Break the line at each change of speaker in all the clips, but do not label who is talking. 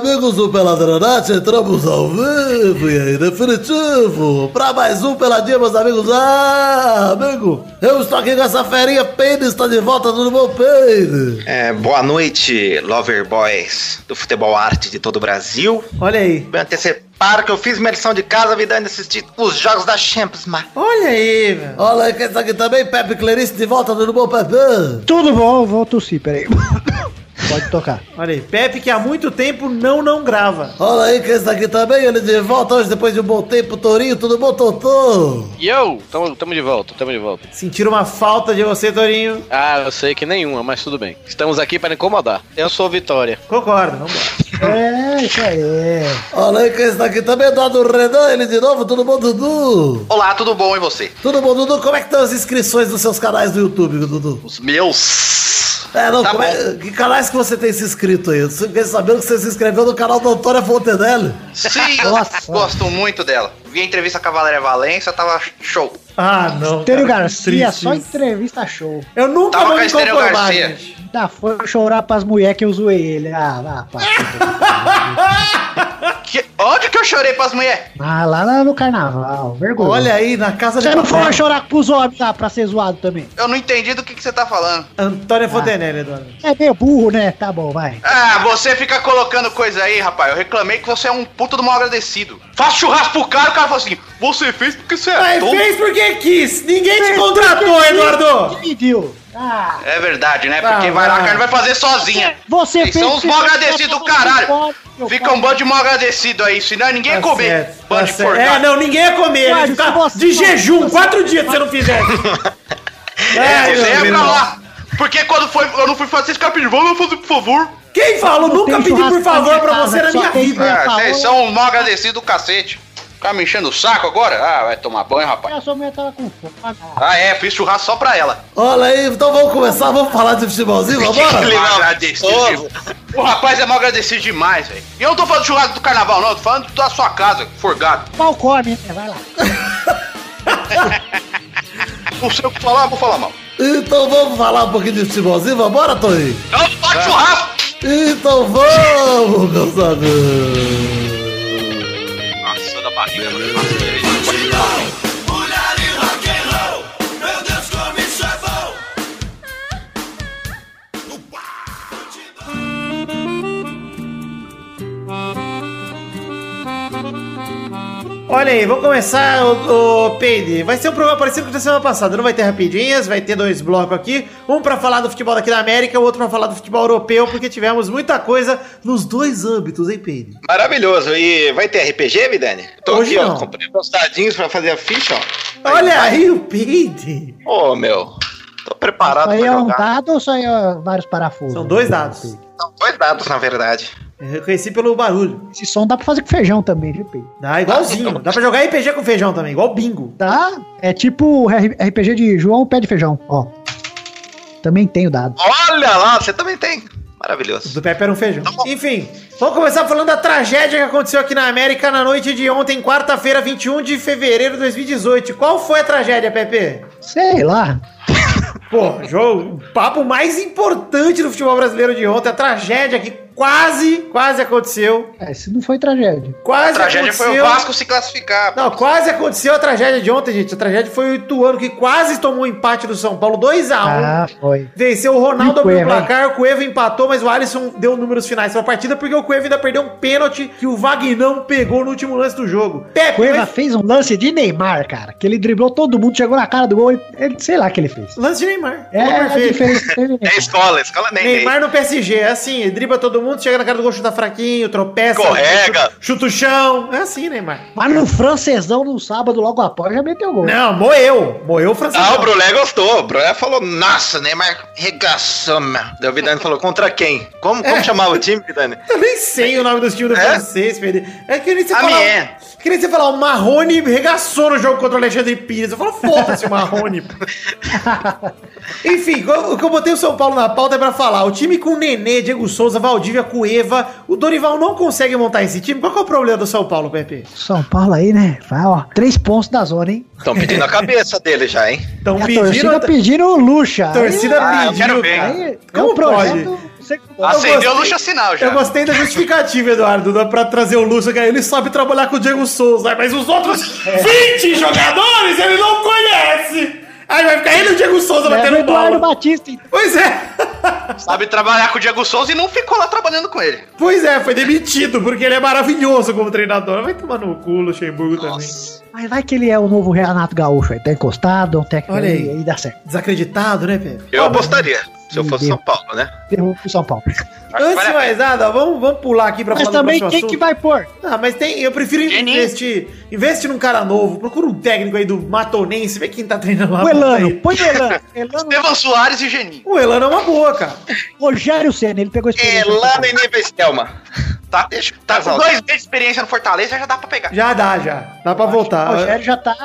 amigos do Peladronete, entramos ao vivo e aí, definitivo, pra mais um Peladinha, meus amigos. Ah, amigo, eu estou aqui com essa ferinha, Peide está de volta, tudo bom, Peide?
É, boa noite, Lover Boys do futebol arte de todo o Brasil.
Olha aí.
Me antecipar que eu fiz minha lição de casa me dando assistir os jogos da Champions, mas
Olha aí, velho.
Olha aí quem está aqui também, Pepe Clarice de volta, tudo bom, Pepe?
Tudo bom, vou tossir, peraí. Pode tocar.
Olha aí. Pepe que há muito tempo não não grava.
Olha aí quem está aqui também, ele de volta hoje depois de um bom tempo, Torinho, tudo bom, Totô?
Yo, tamo, tamo de volta, tamo de volta.
Sentiram uma falta de você, Torinho.
Ah, eu sei que nenhuma, mas tudo bem. Estamos aqui para incomodar. Eu sou Vitória.
Concordo, vambora.
É, isso aí.
Olha aí quem está aqui também, Eduardo Renan, ele de novo, tudo bom, Dudu?
Olá, tudo bom e você?
Tudo bom, Dudu? Como é que estão as inscrições dos seus canais do YouTube, Dudu?
Os meus.
É, não,
Tá
como é- que canais que você tem se inscrito aí? Fiquei sabendo que você se inscreveu no canal da Antônia Fontenelle.
Sim, eu
Nossa.
gosto muito dela. Vi a entrevista com a Valéria Valença, tava show.
Ah, não.
Estênio
cara,
Garcia,
triste
só entrevista show.
Eu nunca
Tava
vou
com
me conformar,
Garcia.
gente.
Ainda foi chorar pras mulheres que eu zoei ele. Ah, vá, pá.
Que, onde que eu chorei pras mulheres?
Ah, lá no- no carnaval, vergonha.
Olha aí, na casa de
Você não foi chorar pros homens lá pra ser zoado também.
Eu não entendi do que, que você tá falando.
Antônia Fontenelle, Eduardo.
É meio burro, né? Tá bom, vai.
Ah, você fica colocando coisa aí, rapaz. Eu reclamei que você é um puta do mal agradecido. Faz churrasco pro cara, o cara fala assim: Você fez porque você é
Mas fez porque quis. Ninguém te contratou, Eduardo.
Que pediu? Ah,
É verdade, né? Porque
Ah,
vai lá que ela vai fazer sozinha.
você
Vocês são uns mal agradecidos do caralho. Fica um bando de mal agradecido aí, senão ninguém ia
Tá
comer.
certo,
Bando
tá
de forgado.
É, não, ninguém ia comer. Ficar
se você-
de jejum quatro dias se você não fizesse.
É, você ia pra lá. Porque quando foi, eu não fui fazer, vocês ficaram pedindo, vamos fazer por favor.
Quem falou? Nunca pedi por favor pra você na minha vida.
Falou.
vocês são mal agradecido do cacete. Ficar me enchendo o saco agora? Ah, vai tomar banho, rapaz.
A sua mulher tava com fome.
Ah, é, fiz churrasco só pra ela.
Olha aí, então vamos começar, vamos falar de futebolzinho,
Mal
vambora?
agradecido. O rapaz é mal agradecido demais, velho. E eu não tô falando de churrasco do carnaval, não. Eu tô falando da sua casa, forgado.
Pau come, né? Vai lá.
Não sei o que falar, vou falar mal.
Então vamos falar um pouquinho de futebolzinho, vambora, Torinho?
Não, pode churrasco!
Então vamos, meus amigos.
月亮月亮一起来
Olha aí, vamos começar o, o Peide. Vai ser um programa parecido com o da semana passada. Não vai ter rapidinhas, vai ter dois blocos aqui. Um pra falar do futebol daqui da América, o outro pra falar do futebol europeu, porque tivemos muita coisa nos dois âmbitos, hein, Peide?
Maravilhoso. E vai ter RPG, Vidani? Tô
Hoje
aqui,
não.
ó. Comprei meus dadinhos pra fazer a ficha, ó.
Olha aí o Peide.
Ô, meu. Tô preparado
Isso
pra
aí é um
jogar.
dado ou só é vários parafusos?
São dois dados.
São dois dados, na verdade.
Eu reconheci pelo barulho.
Esse som dá pra fazer com feijão também, viu, Pedro?
Dá igualzinho. Dá pra jogar RPG com feijão também, igual bingo.
Tá? É tipo RPG de João Pé de Feijão, ó. Também tenho dado.
Olha lá, você também tem.
O
Maravilhoso.
do Pepe era um feijão. Enfim, vamos começar falando da tragédia que aconteceu aqui na América na noite de ontem, quarta-feira, 21 de fevereiro de 2018. Qual foi a tragédia, Pepe?
Sei lá.
Pô, jogo, o papo mais importante do futebol brasileiro de ontem, a tragédia que quase, quase aconteceu.
É, se não foi tragédia.
A
Quase
tragédia foi
aconteceu.
o Vasco se classificar.
Não, quase aconteceu a tragédia de ontem, gente. A tragédia foi o Ituano que quase tomou um empate do São Paulo, 2x1.
Ah, foi.
Venceu o Ronaldo abriu o placar, o Cueva empatou, mas o Alisson deu números finais pra partida porque o Cueva ainda perdeu um pênalti que o Vagnão pegou no último lance do jogo. Pepe,
Cueva
mas-
fez um lance de Neymar, cara. Que ele driblou todo mundo, chegou na cara do gol. Ele, ele- sei lá o que ele fez.
lance de Neymar.
É,
Falou
a
perfeito.
diferença
É escola, a escola nem
Neymar no PSG, é assim, ele dribla todo mundo, chega na cara do gol, chuta fraquinho, tropeça,
Escorrega.
chuta, chuta o chão. É assim, Neymar.
Mas no francesão, no sábado, logo após, já meteu gol.
Não, moeu. Moeu o francês.
Ah, o Brulé gostou. O Brulé falou, nossa, Neymar regaçou, meu. Daí o Vidani falou, contra quem? Como, como
É.
chamava o time, Vidani?
Eu nem sei o nome dos times do
É?
francês, Pedro. É que nem você falar.
Amiens.
Que nem você falar, o Marrone regaçou no jogo contra o Alexandre Pires. Eu falo, foda-se o Marrone. Enfim, o que eu botei o São Paulo na pauta é pra falar. O time com Nenê, Diego Souza, Valdívia, Cueva. O Dorival não consegue montar esse time. Qual que é o problema do São Paulo, Pepe?
São Paulo aí, né? Vai, ó. Três pontos da zona, hein?
Estão pedindo a cabeça dele já, hein?
Estão pedindo.
torcida pedindo luxa.
A torcida
Ah, eu quero
pediu,
ver.
Aí, é
Como
um
pode?
como-
Acendeu
gostei-
o Luxa Sinal já.
Eu gostei da justificativa, Eduardo, pra trazer o Lúcio, que ele sabe trabalhar com o Diego Souza, mas os outros 20 jogadores ele não conhece. Aí vai ficar ele e o Diego Souza
Leva o
batendo
Eduardo
bola.
Batista, então.
Pois é.
Sabe trabalhar com o Diego Souza e não ficou lá trabalhando com ele.
Pois é, foi demitido, porque ele é maravilhoso como treinador. Vai tomar no cu, Luxemburgo também.
Mas vai que ele é o novo Renato Gaúcho aí. Tá encostado, um técnico
Olha
aí,
aí.
aí dá certo.
Desacreditado, né, Pedro?
Eu apostaria, se eu fosse São Paulo, né?
Derruba pro São Paulo.
Antes de mais nada, vamos, vamos pular aqui pra
Mas
falar
também
do
quem
próximo
que
assunto.
vai pôr?
Ah, mas tem, eu prefiro
Geninho.
investir. Investe num cara novo. Procura um técnico aí do Matonense, vê quem tá treinando lá.
O Elano.
aí.
Põe o Elano. Elano.
Estevan Soares e Geninho.
O Elano é uma boa, cara.
Rogério Senna, ele pegou experiência.
Elano e níveis Thelma.
Tá,
Deixa
tá
casal.
com dois meses de experiência no Fortaleza, já dá pra pegar.
Já dá, já. Dá pra
O
voltar.
Rogério já tá,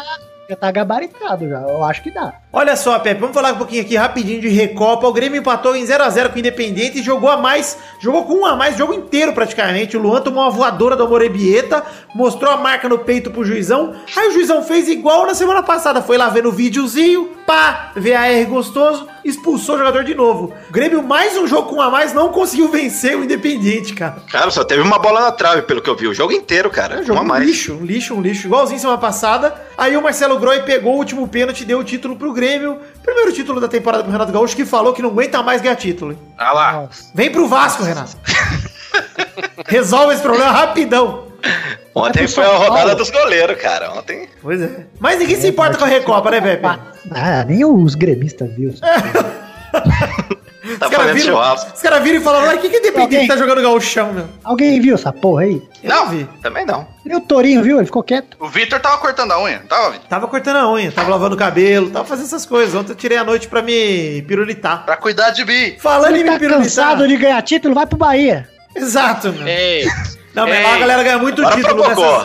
já tá gabaritado já. Eu acho que dá.
Olha só, Pepe, vamos falar um pouquinho aqui rapidinho de Recopa. O Grêmio empatou em 0x0 com o Independente e jogou a mais, jogou com um a mais, o jogo inteiro praticamente. O Luan tomou uma voadora do Morebieta, mostrou a marca no peito pro juizão. Aí o juizão fez igual na semana passada, foi lá ver no videozinho, pá, VAR gostoso, expulsou o jogador de novo. O Grêmio, mais um jogo com um a mais, não conseguiu vencer o Independente, cara.
Cara, só teve uma bola na trave, pelo que eu vi. O jogo inteiro, cara.
É um jogo um
mais.
lixo, um lixo, um lixo. Igualzinho semana passada. Aí o Marcelo Groi pegou o último pênalti e deu o título pro Grêmio. Primeiro título da temporada pro Renato Gaúcho, que falou que não aguenta mais ganhar título. hein?
Ah lá.
Nossa.
Vem pro Vasco, Renato. Resolve esse problema rapidão.
Ontem
É
foi a rodada
Paulo.
dos goleiros, cara. Ontem.
Pois é. Mas ninguém se importa com a Recopa, né, Pepe?
Ah, nem os gremistas viu.
Tá
Os caras
fazendo
viram,
churrasco.
os cara viram e falaram, "Ai, o que que Independente
Alguém-
tá jogando gauchão, meu?
Alguém viu essa porra aí?
Eu
Não.
vi.
Também não.
E o Torinho, viu? Ele ficou quieto.
O Vitor tava cortando a unha, tava, Vitor?
Tava cortando a unha, tava lavando o cabelo, tava fazendo essas coisas. Ontem eu tirei a noite pra me pirulitar.
Pra cuidar de mim.
Falando em
Ele
me
tá
pirulitar...
cansado de ganhar título, vai pro Bahia.
Exato, meu.
Ei.
Não, mas lá a galera ganha muito título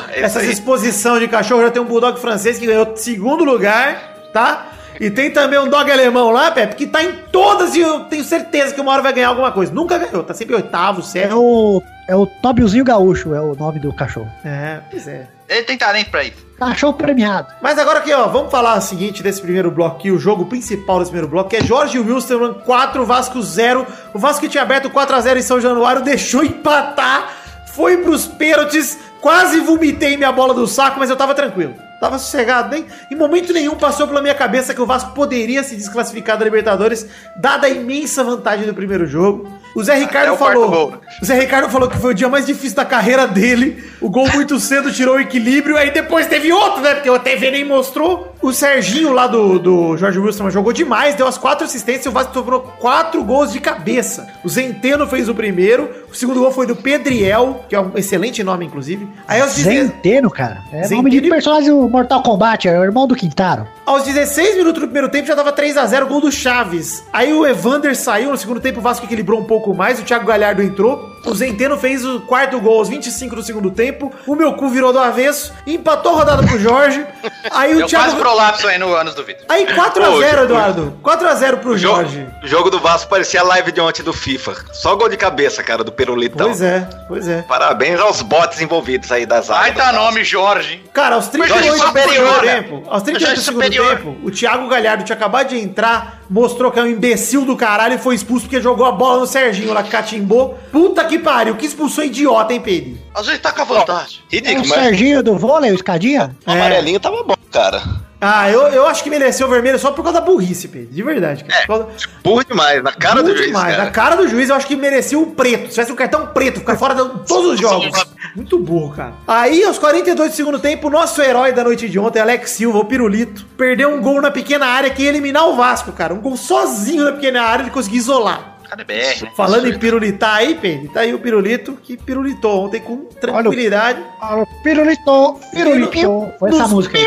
nessas,
é aí.
exposição de cachorro. Já tem um bulldog francês que ganhou segundo lugar, tá? E tem também um dog alemão lá, Pepe, que tá em todas e eu tenho certeza que uma hora vai ganhar alguma coisa. Nunca ganhou, tá sempre oitavo,
É
sétimo.
o, é o Tóbiozinho Gaúcho, é o nome do cachorro.
É, pois é.
Ele tem talento pra isso.
Cachorro premiado.
Mas agora aqui, ó, vamos falar o seguinte desse primeiro bloco aqui, o jogo principal desse primeiro bloco, que é Jorge Wilson 4, Vasco 0. O Vasco que tinha aberto 4x0 em São Januário, deixou empatar, foi pros pênaltis, quase vomitei minha bola do saco, mas eu tava tranquilo. Tava sossegado, nem em momento nenhum passou pela minha cabeça que o Vasco poderia se desclassificar da Libertadores, dada a imensa vantagem do primeiro jogo. O Zé Ricardo falou.
gol, né?
O Zé Ricardo falou que foi o dia mais difícil da carreira dele. O gol muito cedo tirou o equilíbrio. Aí depois teve outro, né? Porque a TV nem mostrou. O Serginho lá do, do Jorge Wilson jogou demais, deu as quatro assistências e o Vasco tomou quatro gols de cabeça. O Zenteno fez o primeiro. O segundo gol foi do Pedriel, que é um excelente nome, inclusive. Aí aos,
Zenteno, cara. É
Zenteno
nome de
e-
personagem do Mortal Kombat, é o irmão do Quintaro.
aos 16 minutos do primeiro tempo já tava 3 a 0 gol do Chaves. Aí o Evander saiu no segundo tempo, o Vasco equilibrou um pouco mais, o Thiago Galhardo entrou. O Zenteno fez o quarto gol aos 25 do segundo tempo. O meu cu virou do avesso, empatou a rodada pro Jorge. Aí o
Deu quase
Thiago
prolapso aí no anos do Vitor.
Aí 4 a
Ô,
0,
o-
Eduardo. 4 a 0 pro
O
Jorge.
o jogo do Vasco parecia a live de ontem do FIFA. Só gol de cabeça, cara, do Perulitão.
Pois é, pois é.
Parabéns aos bots envolvidos aí das
Ai,
áreas.
tá nome, Jorge. hein?
Cara, aos 38 do
Jorge
segundo
superior, né?
tempo, aos 38 do segundo
superior.
tempo, o Thiago Galhardo tinha acabado de entrar, mostrou que é um imbecil do caralho e foi expulso porque jogou a bola no Serginho lá que catimbou. Puta que pariu, que expulsou idiota, hein, Pedro?
Às vezes tá com a vantagem.
É o
Ridículo, mas
Serginho do vôlei, o escadinha?
o amarelinho tava bom, cara.
Ah, eu, eu acho que mereceu o vermelho só por causa da burrice, Pedro. De verdade, cara.
É,
causa-
burro demais, na cara
Muito
do juiz,
demais.
cara.
Na cara do juiz, eu acho que merecia o preto. Se tivesse um cartão preto, ficar fora de todos os jogos. Muito burro, cara. Aí, aos 42 do segundo tempo, o nosso herói da noite de ontem, Alex Silva, o Pirulito, perdeu um gol na pequena área que ia eliminar o Vasco, cara. Um gol sozinho na pequena área, ele conseguiu isolar.
Cara, é BR, né?
Falando em pirulitar aí, Pedro, tá aí o pirulito que pirulitou ontem com tranquilidade.
Ah, Pirulito, pirulito. Foi essa música aí.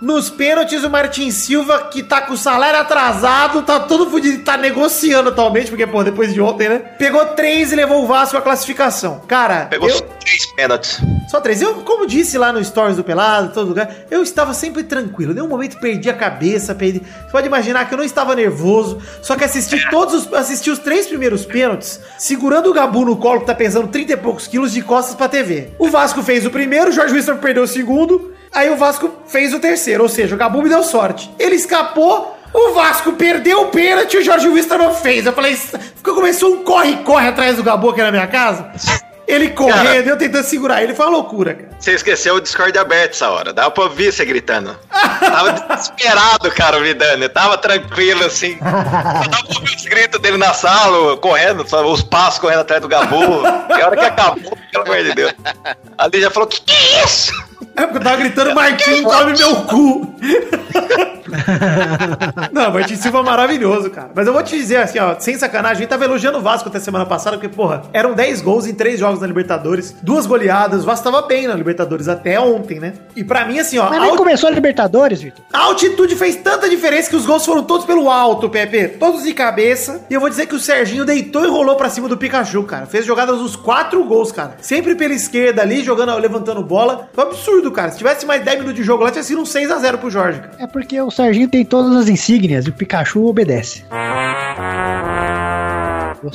Nos pênaltis, o Martin Silva, que tá com o salário atrasado, tá todo fudido, tá negociando atualmente, porque, pô, depois de ontem, né? Pegou três e levou o Vasco à classificação. Cara,
Pegou
eu,
três pênaltis.
Só três. Eu, como disse lá no Stories do Pelado, todo lugar, eu estava sempre tranquilo. Nenhum momento perdi a cabeça, perdi. Você pode imaginar que eu não estava nervoso, só que assisti todos os. assisti os três primeiros pênaltis, segurando o Gabu no colo, que tá pesando 30 e poucos quilos de costas pra TV. O Vasco fez o primeiro, o Jorge Wilson perdeu o segundo, aí o Vasco fez o terceiro. Ou seja, o Gabu me deu sorte. Ele escapou. O Vasco perdeu o pênalti e o Jorge Wilson fez. Eu falei, ficou- começou um corre-corre atrás do Gabu aqui na minha casa. Ele correndo, eu tentando segurar ele. Foi uma loucura, cara.
Você esqueceu o Discord aberto essa hora. Dava pra ouvir você gritando. Tava desesperado, cara, o Vidani. Tava tranquilo, assim. Dava pra ouvir os gritos dele na sala, correndo, os passos correndo atrás do Gabu. A hora que acabou, pelo amor de Deus. Ali já falou, que que é isso?
É porque eu tava gritando, Martim, tome meu cu. Não, Martim Silva é maravilhoso, cara. Mas eu vou te dizer assim, ó, sem sacanagem, a gente tava elogiando o Vasco até semana passada, porque, porra, eram 10 gols em 3 jogos na Libertadores, duas goleadas, o Vasco tava bem na Libertadores até ontem, né? E pra mim, assim, ó,
Mas
a,
nem
alt-
começou a Libertadores, Vitor.
a altitude fez tanta diferença que os gols foram todos pelo alto, Pepe. Todos de cabeça. E eu vou dizer que o Serginho deitou e rolou pra cima do Pikachu, cara. Fez jogadas dos quatro gols, cara. Sempre pela esquerda ali, jogando, levantando bola. Foi um absurdo, cara. Se tivesse mais 10 minutos de jogo lá, tinha sido um 6x0 pro Jorge, cara.
É porque o Serginho tem todas as insígnias e o Pikachu obedece.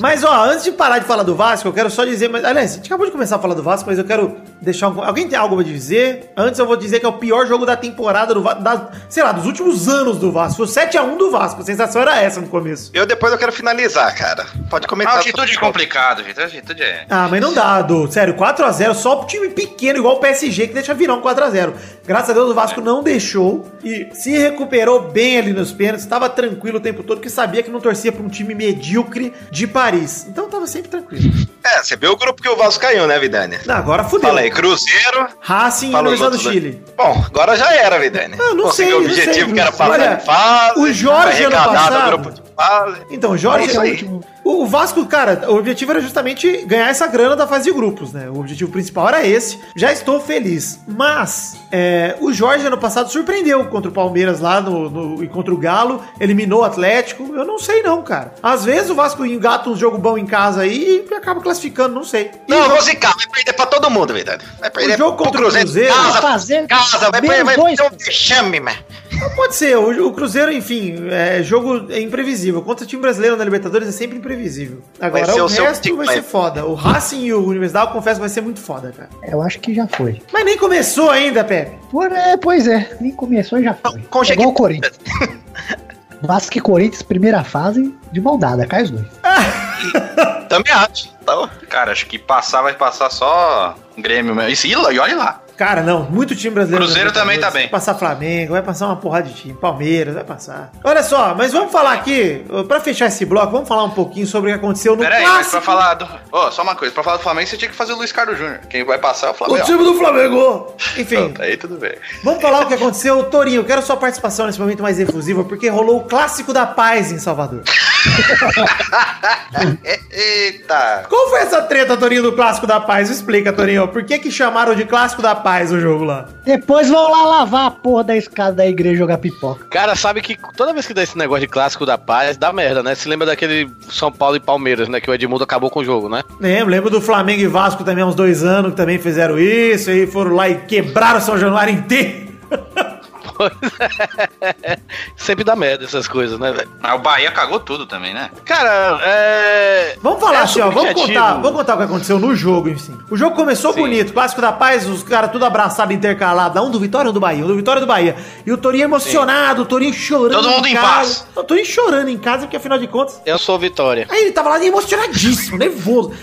Mas, ó, antes de parar de falar do Vasco, eu quero só dizer. Mas, aliás, a gente acabou de começar a falar do Vasco, mas eu quero deixar um. Alguém tem algo pra dizer? Antes eu vou dizer que é o pior jogo da temporada do Vasco. Da, sei lá, dos últimos anos do Vasco. Foi o 7x1 do Vasco. A sensação era essa no começo.
Eu depois eu quero finalizar, cara. Pode
A
comentar.
altitude é complicado, gente. A altitude é.
Ah, mas não dá, do Sério, 4x0, só pro time pequeno, igual o PSG, que deixa virar um 4x0. Graças a Deus o Vasco não deixou e se recuperou bem ali nos pênaltis, estava tranquilo o tempo todo, porque sabia que não torcia pra um time medíocre de Paris. Então tava sempre tranquilo.
É, você viu o grupo que o Vasco caiu, né, Vidani?
Não, agora fudeu.
Fala aí, Cruzeiro.
Racing e Universidade do Chile.
Bom, agora já era, Vidani.
Ah, não sei,
Conseguiu o
não sei,
objetivo
não
que era
sei.
passar
Olha,
de fase.
o Jorge ano passado-
o grupo de fase.
Então, Jorge,
É isso aí.
O o Vasco, cara, o objetivo era justamente ganhar essa grana da fase de grupos, né? O objetivo principal era esse. Já estou feliz. Mas, é, o Jorge ano passado surpreendeu contra o Palmeiras lá no, no- e contra o Galo, eliminou o Atlético. Eu não sei, não, cara. Às vezes o Vasco engata um jogo bom em casa aí e acaba classificando, não sei. E
Não,
o
eu vou
jogo-
zicar. Vai perder pra todo mundo, Vidani. Vai perder
jogo
pro
contra o Cruzeiro-
Casa,
Fazer
casa. Vai perder vai um vexame, mano.
Não pode ser. O, o Cruzeiro, enfim, é jogo é imprevisível. Contra o time brasileiro na Libertadores é sempre imprevisível. Agora,
Vai
o,
o
resto vai ser foda. O Racing e o Universidade, eu confesso, vai ser muito foda, cara.
Eu acho que já foi.
Mas nem começou ainda, Pepe.
Por, é, pois é, nem começou e já foi.
Com
É igual o Corinthians. Vasco e Corinthians, primeira fase, de maldada, cai os dois.
Também acho. Então,
Cara, acho que passar vai passar só Grêmio mesmo. Isso, e e olha lá.
Cara, não, muito time brasileiro.
Cruzeiro também tá bem.
Vai passar Flamengo, vai passar uma porrada de time. Palmeiras, vai passar. Olha só, mas vamos falar aqui, pra fechar esse bloco, vamos falar um pouquinho sobre o que aconteceu no
Pera aí, mas
clássico.
pra falar do. Ó, só uma coisa. Pra falar do Flamengo, você tinha que fazer o Luiz Carlos Júnior. Quem vai passar é o
O
Flamengo.
time do Flamengo! Enfim,
Pronto, aí tudo bem.
Vamos falar o que aconteceu. Torinho, quero sua participação nesse momento mais efusivo, porque rolou o clássico da paz em Salvador.
Eita.
Qual foi essa treta, Torinho, do clássico da paz? Explica, Torinho. Por que que chamaram de clássico da paz o jogo lá?
Depois vão lá lavar a porra da escada da igreja e jogar pipoca.
Cara, sabe que toda vez que dá esse negócio de clássico da paz, dá merda, né? Se lembra daquele São Paulo e Palmeiras, né? Que o Edmundo acabou com o jogo, né?
Lembro, lembro do Flamengo e Vasco também há uns dois anos, que também fizeram isso, e foram lá e quebraram o São Januário inteiro.
Sempre dá merda essas coisas, né, velho?
Mas o Bahia cagou tudo também, né?
Cara, é.
Vamos falar
É
assim, ó, vamos contar, vamos contar o que aconteceu no jogo, enfim. O jogo começou
Sim.
bonito, clássico da paz, os caras tudo abraçado, intercalado, um do Vitória e um do Bahia, um do Vitória e do Bahia. E o Torinho emocionado, o Torinho chorando
Todo mundo em
casa.
paz.
O Torinho chorando em casa, porque afinal de contas...
Eu sou Vitória.
Aí ele tava lá emocionadíssimo, nervoso.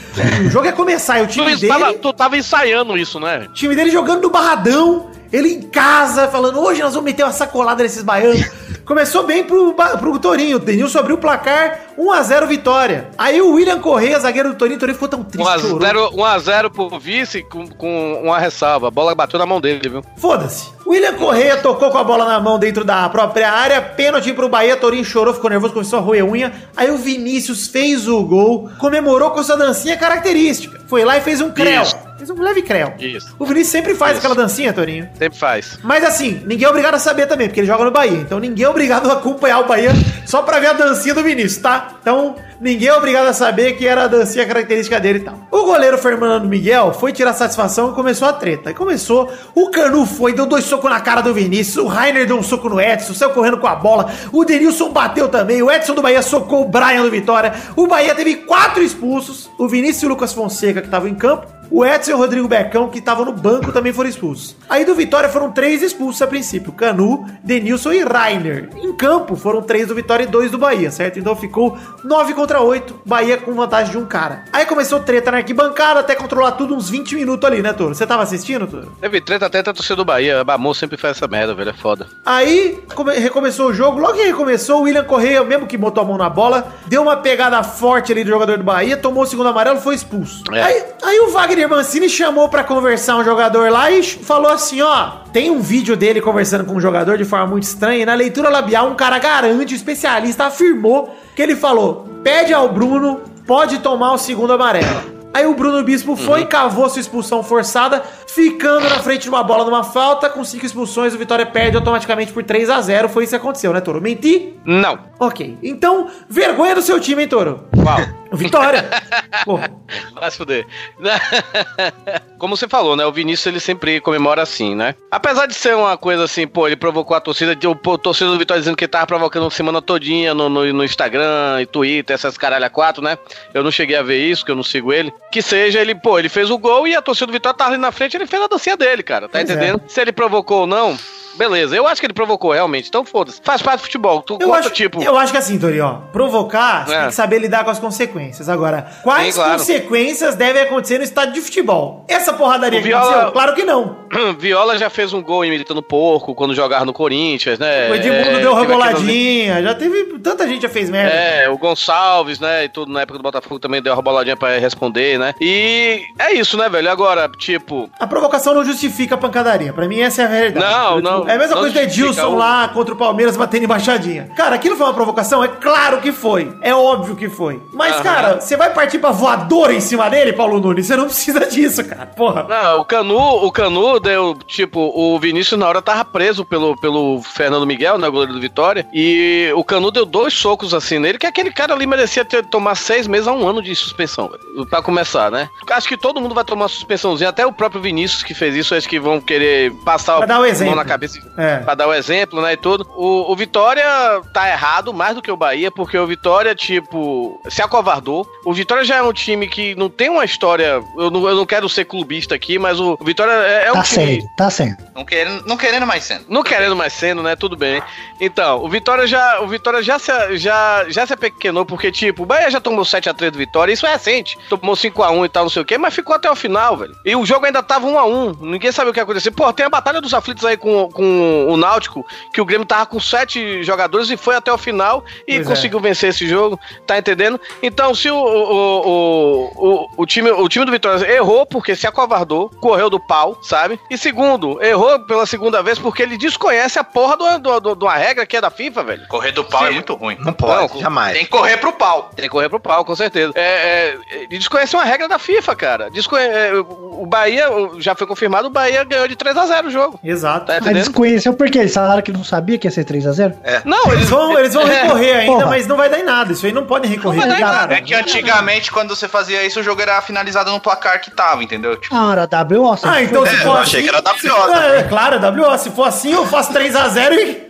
O jogo ia começar e o
Tu,
time
tava,
dele...
tu tava ensaiando isso, né?
O time dele jogando no barradão, Ele em casa, falando, hoje nós vamos meter uma sacolada nesses baianos. Começou bem pro, pro Torinho. O Denilson abriu o placar, 1x0 vitória. Aí o William Correia, zagueiro do Torinho, o Torinho ficou tão triste. chorou.
1x0 1x0 pro vice com, com uma ressalva. A bola bateu na mão dele, viu?
Foda-se. William Correia tocou com a bola na mão dentro da própria área, pênalti pro Bahia, Torinho chorou, ficou nervoso, começou a roer unha. Aí o Vinícius fez o gol, comemorou com sua dancinha característica. Foi lá e fez um creu.
Isso.
Fez um leve creu.
Isso.
O Vinícius sempre faz
Isso.
aquela dancinha, Torinho.
Sempre faz.
Mas assim, ninguém é obrigado a saber também, porque ele joga no Bahia. Então ninguém é obrigado a acompanhar o Bahia só pra ver a dancinha do Vinícius, tá? Então ninguém é obrigado a saber que era a dancinha característica dele e tal. O goleiro Fernando Miguel foi tirar satisfação e começou a treta. Aí começou, o Canu foi, deu dois socos na cara do Vinícius, o Rainer deu um soco no Edson, saiu correndo com a bola, o Denilson bateu também, o Edson do Bahia socou o Brian do Vitória, o Bahia teve quatro expulsos, o Vinícius e o Lucas Fonseca que estavam em campo, o Edson e o Rodrigo Becão, que estavam no banco, também foram expulsos. Aí do Vitória foram três expulsos a princípio: Canu, Denilson e Rainer. Em campo foram três do Vitória e dois do Bahia, certo? Então ficou nove contra oito, Bahia com vantagem de um cara. Aí começou treta na arquibancada até controlar tudo uns 20 minutos ali, né, Toro? Você tava assistindo, Toro?
Teve treta até a torcida do Bahia. A Bamon sempre faz essa merda, velho. É foda.
Aí come- recomeçou o jogo. Logo que recomeçou, o William Correia, mesmo que botou a mão na bola, deu uma pegada forte ali do jogador do Bahia, tomou o segundo amarelo, foi expulso.
É.
Aí, aí o Wagner Mancini chamou pra conversar um jogador lá e falou assim: ó, tem um vídeo dele conversando com um jogador de forma muito estranha. E na leitura labial, um cara garante, o especialista afirmou que ele falou: pede ao Bruno, pode tomar o segundo amarelo. Aí o Bruno Bispo foi e cavou sua expulsão forçada, ficando na frente de uma bola numa falta, com cinco expulsões, o Vitória perde automaticamente por 3 a 0 Foi isso que aconteceu, né, Toro? Menti?
Não.
Ok. Então, vergonha do seu time, hein, Toro?
Qual?
Vitória. Porra.
Vai se fuder. Como você falou, né? O Vinícius ele sempre comemora assim, né? Apesar de ser uma coisa assim, pô, ele provocou a torcida, de, o torcida do Vitória dizendo que ele tava provocando semana todinha no, no, no Instagram e Twitter, essas caralho a quatro, né? Eu não cheguei a ver isso, que eu não sigo ele. Que seja, ele, pô, ele fez o gol e a torcida do Vitória tava ali na frente, ele fez a dancinha dele, cara. Tá
Pois é.
entendendo? Se ele provocou ou não, beleza. Eu acho que ele provocou realmente, então foda-se. Faz parte do futebol. Tu
Eu acho,
tipo.
eu acho que assim, Tori, ó, provocar, você
É.
tem que saber lidar com as consequências. Agora, quais
Sim, claro.
consequências devem acontecer no estádio de futebol? Essa porradaria
O
que
Viola-
aconteceu? Claro que não.
Viola já fez um gol imitando porco quando jogava no Corinthians, né?
O Edmundo
É,
deu reboladinha, já teve. Tanta gente já fez merda.
É, o Gonçalves, né? E tudo na época do Botafogo também deu uma boladinha pra responder, né? E é isso, né, velho? Agora, tipo.
A provocação não justifica a pancadaria. Pra mim, essa é a verdade.
Não,
Eu,
não,
É a mesma coisa do Edilson
o-
lá contra o Palmeiras batendo embaixadinha. Cara, aquilo foi uma provocação? É claro que foi. É óbvio que foi. Mas,
Aham.
cara, você vai partir pra voadora em cima dele, Paulo Nunes? Você não precisa disso, cara. Porra.
Não, o Canu, o Canu deu, tipo, o Vinícius na hora tava preso pelo, pelo Fernando Miguel, né, o goleiro do Vitória, e o Canu deu dois socos assim nele, que aquele cara ali merecia ter, tomar seis meses a um ano de suspensão, velho, pra começar, né? Acho que todo mundo vai tomar suspensãozinha, até o próprio Vinícius que fez isso, acho que vão querer passar
Pra dar o
mão
exemplo.
na cabeça,
É.
pra dar o exemplo, né, e tudo. O, o Vitória tá errado mais do que o Bahia, porque o Vitória, tipo, se acovardou. O Vitória já é um time que não tem uma história, eu não, eu não quero ser clubista aqui, mas o Vitória é, é um
Tá
time...
sendo, tá sendo.
Não querendo, não querendo mais sendo.
Não querendo mais sendo, né? Tudo bem. Então, o Vitória já, o Vitória já se, já, já se apequenou, porque, tipo, o Bahia já tomou 7x3 do Vitória, isso é recente. Tomou 5x1 e tal, não sei o quê, mas ficou até o final, velho. E o jogo ainda tava 1x1. Ninguém sabia o que ia acontecer. Pô, tem a Batalha dos Aflitos aí com, com o Náutico, que o Grêmio tava com 7 jogadores e foi até o final e
Pois é.
conseguiu vencer esse jogo, tá entendendo? Então, se o, o, o, o, o time, o time do Vitória errou porque se acovardou, correu do pau, sabe? E segundo, errou pela segunda vez porque ele desconhece a porra do- do- do- de uma regra que é da FIFA, velho.
Correr do pau
Sim.
é muito ruim.
Não pode,
Não,
jamais.
Tem que correr pro pau.
Tem que correr pro pau, com certeza. É, é, ele desconhece uma regra da FIFA, cara. Desconhe- é, o Bahia, já foi confirmado, o Bahia ganhou de 3x0 o jogo.
Exato.
Tá entendendo?
Desconheceu por quê? Eles falaram que não sabia que ia ser 3x0?
Não,
Eles vão, eles vão recorrer ainda,
Porra.
mas não vai dar em nada. Isso aí não pode recorrer.
Não vai dar em
cara.
É que antigamente, quando você fazia isso, o jogo era finalizado no placar que tava, entendeu? Tipo,
Ah, era WO.
Ah, então se
É,
for
eu
assim.
achei que era WO
se-
também.
É, é claro, é WO. Se for assim, eu faço 3x0 e,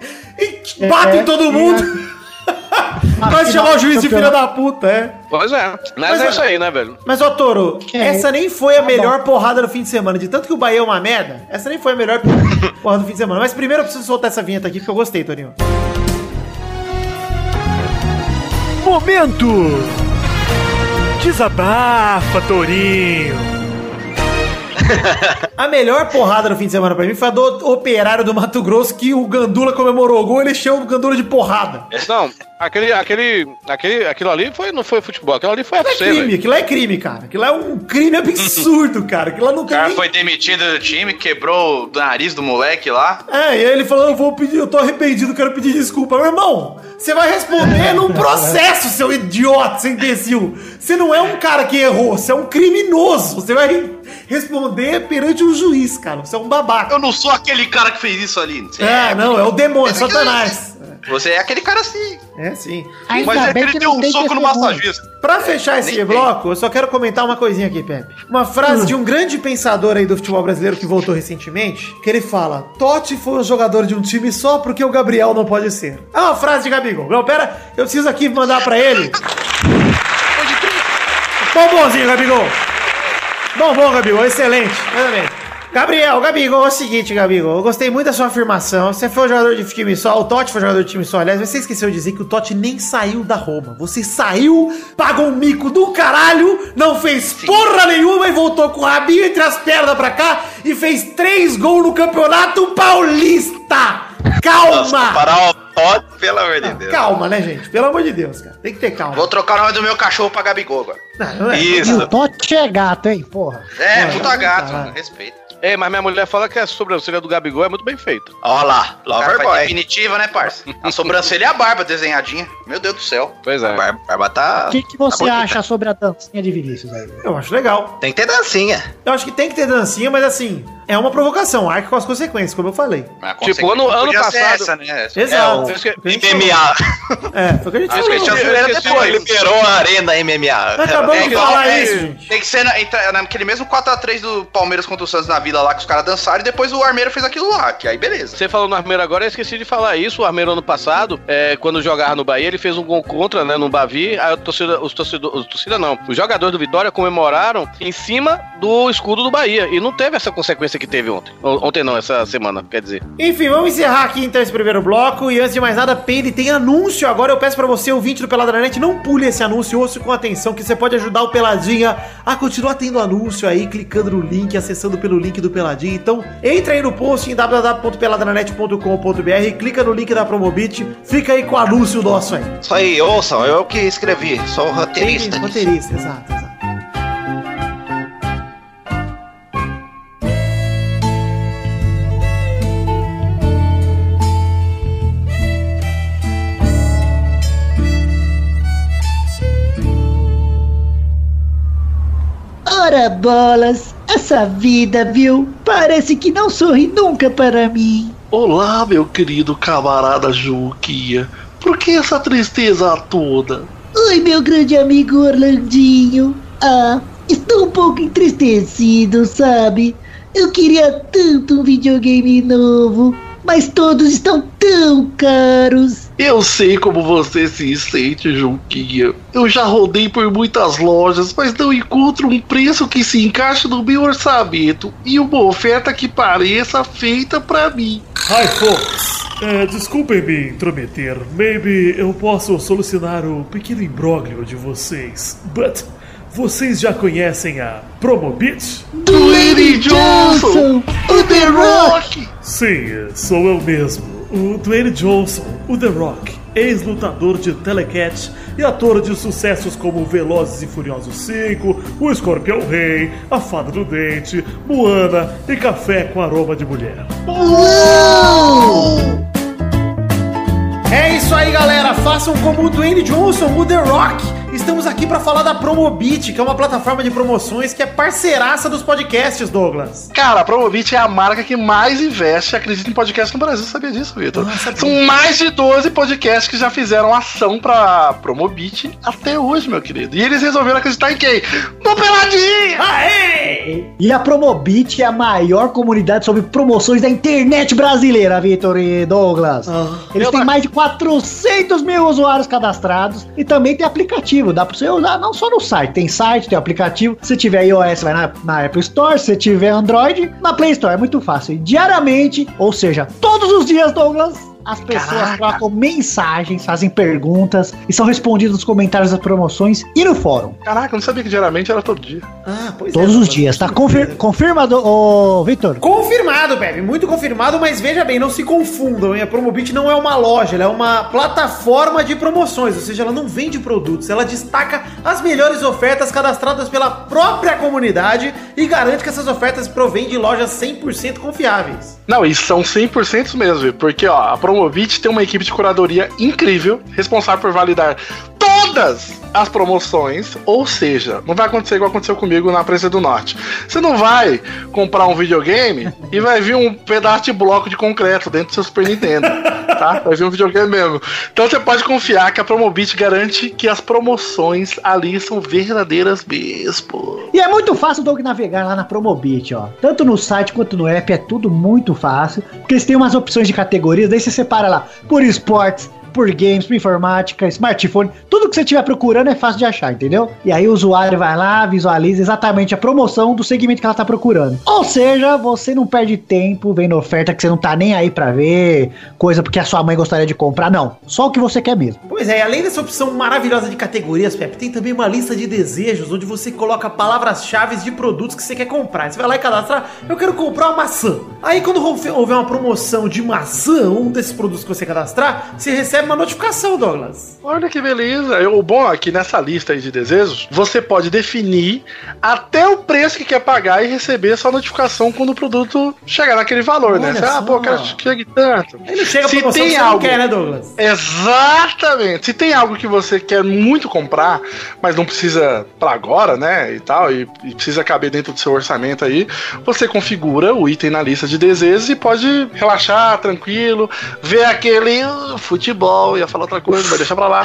e bato
É,
em todo
é,
mundo. Vai
final
chamar o juiz de filha
campeonato.
da puta, é.
Pois é. Mas,
Mas,
é
ó,
isso aí, né, velho?
Mas, ó, Toro,
É.
essa nem foi a
Tá
melhor porrada do fim de semana. De tanto que o Bahia é uma merda, essa nem foi a melhor porrada do fim de semana. Mas primeiro eu preciso soltar essa vinheta aqui, porque eu gostei, Torinho.
Momento! Desabafa, Tourinho!
A melhor porrada do fim de semana pra mim foi a do operário do Mato Grosso que o Gandula comemorou o gol, ele chama o Gandula de porrada.
Não, aquele, aquele, aquele, aquilo ali foi, não foi futebol, aquilo ali foi
Aquilo é
FC,
crime,
velho.
aquilo é crime, cara. Aquilo é um crime absurdo, cara. Aquilo lá não
O cara
nem...
foi demitido do time, quebrou o nariz do moleque lá.
É, e aí ele falou, eu vou pedir, eu tô arrependido, quero pedir desculpa. Meu irmão, você vai responder num processo, seu idiota, seu imbecil. Você não é um cara que errou, você é um criminoso. Você vai responder perante um juiz, cara. Você é um babaca.
Eu não sou aquele cara que fez isso ali. Você
É, não, é o demônio, é
aqui
Satanás.
Você é aquele cara assim.
É, sim.
Ainda
Mas é que
bem
ele
que
deu um soco no massagista.
Pra fechar esse
Nem tem.
bloco, eu só quero comentar uma coisinha aqui, Pepe. Uma frase de um grande pensador aí do futebol brasileiro que voltou recentemente, que ele fala: Totti foi um jogador de um time só porque o Gabriel não pode ser. É uma frase de Gabigol. Não, pera, eu preciso aqui mandar pra ele. Bombonzinho, Gabigol. Bom, bom, Gabigol, excelente. Gabriel, Gabigol, é o seguinte, Gabigol, eu gostei muito da sua afirmação. Você foi um jogador de time só, o Totti foi um jogador de time só. Aliás, você esqueceu de dizer que o Totti nem saiu da Roma. Você saiu, pagou um mico do caralho, não fez porra nenhuma e voltou com o rabinho entre as pernas pra cá e fez três gols no Campeonato Paulista. Calma!
Parar o Totti, pelo amor de Deus.
Calma, né, gente? Pelo amor de Deus, cara. Tem que ter calma.
Vou trocar o nome do meu cachorro pra Gabigol agora.
Não, não é.
E
Isso.
o Totti é gato, hein, porra.
É,
É,
puta gato,
caralho.
mano. Respeito.
É, mas minha mulher fala que a sobrancelha do Gabigol é muito bem feita.
Olha lá,
O cara
Lover
faz
Boy.
definitiva, né, parça? A sobrancelha e a barba desenhadinha. Meu Deus do céu.
Pois é.
Barba, barba tá.
O que, que você
tá
acha sobre a dancinha de Vinícius aí?
Eu acho legal.
Tem que ter dancinha.
Eu acho que tem que ter dancinha, mas assim, é uma provocação, arque com as consequências, como eu falei.
Tipo, ano- ano passado-
Essa, né?
Exato.
eu esque-
Foi o que a gente falou.
MMA.
É, foi o que a gente falou.
esqueci.
Liberou a arena MMA.
Acabamos
É
de
igual,
falar
é,
isso, gente.
Tem que ser na- entra- naquele mesmo 4x3 do Palmeiras contra o Santos na Vila lá que os caras dançaram e depois o Armeiro fez aquilo lá, que aí beleza.
Você falou no Armeiro agora, eu esqueci de falar isso. O Armeiro ano passado, é, quando jogava no Bahia, ele fez um gol contra, né, no Bavi. Aí a torcida, os torcedores, torcida não, os jogadores do Vitória comemoraram em cima do escudo do Bahia. E não teve essa consequência que teve ontem. Ontem não, essa semana, quer dizer.
Enfim, vamos encerrar aqui então esse primeiro bloco. E antes de mais nada, Peide tem anúncio. Agora eu peço pra você, ouvinte do Pelada na Net, não pule esse anúncio, ouça com atenção, que você pode ajudar o Peladinha a continuar tendo anúncio aí, clicando no link, acessando pelo link do Peladinha. Então, entra aí no post em www.peladranet.com.br, clica no link da Promobit, fica aí com o anúncio nosso aí.
Isso aí, ouçam, eu que escrevi, sou o roteirista. disso.
Roteirista, exato, exato.
Ora bolas, essa vida, viu? Parece que não sorri nunca para mim.
Olá, meu querido camarada Juquinha. Por que essa tristeza toda?
Oi, meu grande amigo Orlandinho. Ah, estou um pouco entristecido, sabe? Eu queria tanto um videogame novo, mas todos estão tão caros.
Eu sei como você se sente, Juquinha. Eu já rodei por muitas lojas, mas não encontro um preço que se encaixe no meu orçamento e uma oferta que pareça feita pra mim.
Hi, folks. É, desculpem me intrometer. Maybe eu posso solucionar o pequeno imbróglio de vocês. But vocês já conhecem a Promobit?
Dwayne Johnson, o The Rock.
Sim, sou eu mesmo. O Dwayne Johnson, o The Rock, ex-lutador de Telecat e ator de sucessos como Velozes e Furiosos 5, O Escorpião Rei, A Fada do Dente, Moana e Café com Aroma de Mulher.
É isso aí, galera. Façam como o Dwayne Johnson, o The Rock. Estamos aqui pra falar da Promobit, que é uma plataforma de promoções que é parceiraça dos podcasts, Douglas.
Cara, a Promobit é a marca que mais investe e acredita em podcast no Brasil. Sabia disso, Vitor?
Ah.
São mais de 12 podcasts que já fizeram ação pra Promobit até hoje, meu querido. E eles resolveram acreditar em quem? No Peladinha!
Aê!
E a Promobit é a maior comunidade sobre promoções da internet brasileira, Vitor e Douglas. Eles têm mais de 400 mil usuários cadastrados e também tem aplicativo. Dá pra você usar não só no site, tem site, tem aplicativo. Se tiver iOS, vai na, na Apple Store. Se tiver Android, na Play Store. É muito fácil. E diariamente, ou seja, todos os dias, Douglas, as pessoas trocam mensagens, fazem perguntas e são respondidas nos comentários das promoções e no fórum.
Caraca, eu não sabia que geralmente era todo dia.
Ah, pois
Todos os dias, tá? Confir confirmado, ô Vitor?
Confirmado, Pepe, muito confirmado, mas veja bem, não se confundam, hein? a Promobit não é uma loja, ela é uma plataforma de promoções, ou seja, ela não vende produtos, ela destaca as melhores ofertas cadastradas pela própria comunidade e garante que essas ofertas provêm de lojas 100% confiáveis.
Não, e são 100% mesmo, porque ó, a Promovit tem uma equipe de curadoria incrível, responsável por validar todas as promoções, ou seja, não vai acontecer igual aconteceu comigo na Prensa do Norte. Você não vai comprar um videogame e vai vir um pedaço de bloco de concreto dentro do seu Super Nintendo, tá? Vai vir um videogame mesmo. Então você pode confiar que a Promobit garante que as promoções ali são verdadeiras mesmo.
E é muito fácil, Doug, navegar lá na Promobit, ó. Tanto no site quanto no app é tudo muito fácil, porque eles têm umas opções de categorias, daí você separa lá por esportes, por games, por informática, smartphone, tudo que você estiver procurando é fácil de achar, entendeu? E aí o usuário vai lá, visualiza exatamente a promoção do segmento que ela tá procurando. Ou seja, você não perde tempo vendo oferta que você não tá nem aí pra ver, coisa porque a sua mãe gostaria de comprar, não. Só o que você quer mesmo.
Pois é, e além dessa opção maravilhosa de categorias, Pepe, tem também uma lista de desejos onde você coloca palavras-chave de produtos que você quer comprar. Você vai lá e cadastra, eu quero comprar uma maçã. Aí quando houver uma promoção de maçã, um desses produtos que você cadastrar, você recebe uma notificação, Douglas.
Olha que beleza. O bom é que nessa lista aí de desejos, você pode definir até o preço que quer pagar e receber sua notificação quando o produto chegar naquele valor, né?
Olha
Você, ah, pô, quero que chegue tanto.
Ele não chega
Se
promoção
tem
que você não
algo-
quer, né, Douglas?
Exatamente. Se tem algo que você quer muito comprar, mas não precisa pra agora, né? E tal, e, e precisa caber dentro do seu orçamento aí, você configura o item na lista de desejos e pode relaxar, tranquilo, ver aquele uh, futebol, ia falar outra coisa, vai deixar pra lá.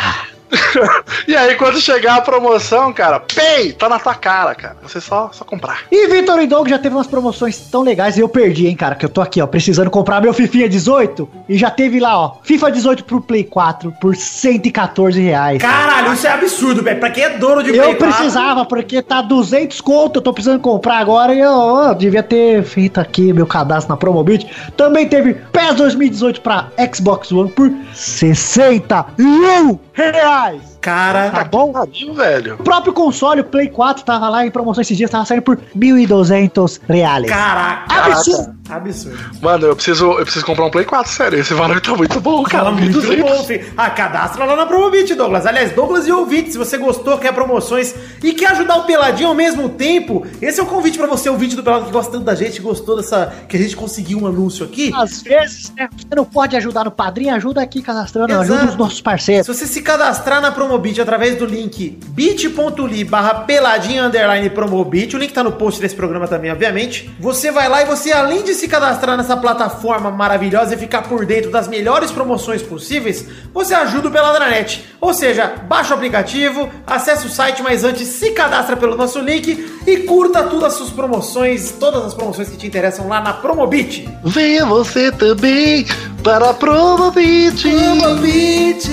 e aí, quando chegar a promoção, cara, pay, tá na tua cara, cara. Você só, só comprar.
E Vitor e Doug já teve umas promoções tão legais e eu perdi, hein, cara, que eu tô aqui, ó, precisando comprar meu Fifinha 18 e já teve lá, ó, FIFA 18 pro Play 4 por 114 reais.
Caralho, isso é absurdo, velho. Pra quem é dono de
Eu
Play 4,
precisava, porque tá 200 conto, eu tô precisando comprar agora e eu, ó, devia ter feito aqui meu cadastro na Promobit. Também teve PES 2018 pra Xbox One por 61 reais.
Cara,
Tá bom?
Velho.
O próprio console, o Play 4, tava lá em promoção esses dias, tava saindo por 1.200 reais.
Caraca.
Absurdo.
Absurdo.
Mano, eu preciso, eu preciso comprar um Play 4, sério. Esse valor tá muito bom, cara.
Fala muito
1.200.
bom, filho. Ah, cadastra lá na Promobit, Douglas. Aliás, Douglas e ouvinte, se você gostou, quer promoções e quer ajudar o Peladinho ao mesmo tempo, esse é o convite pra você, ouvinte do Pelado que gosta tanto da gente, gostou dessa. que a gente conseguiu um anúncio aqui.
Às vezes, né, você não pode ajudar no padrinho, ajuda aqui cadastrando,
Exato.
ajuda os nossos parceiros.
Se você se cadastrar na Promobit através do link bit.ly barra peladinha underline promobit, o link tá no post desse programa também, obviamente. Você vai lá e você, além de se cadastrar nessa plataforma maravilhosa e ficar por dentro das melhores promoções possíveis, você ajuda o Peladranet. Ou seja, baixa o aplicativo, acessa o site, mas antes se cadastra pelo nosso link e curta todas as suas promoções, todas as promoções que te interessam lá na Promobit.
Venha você também para a Promobit.
Promobit!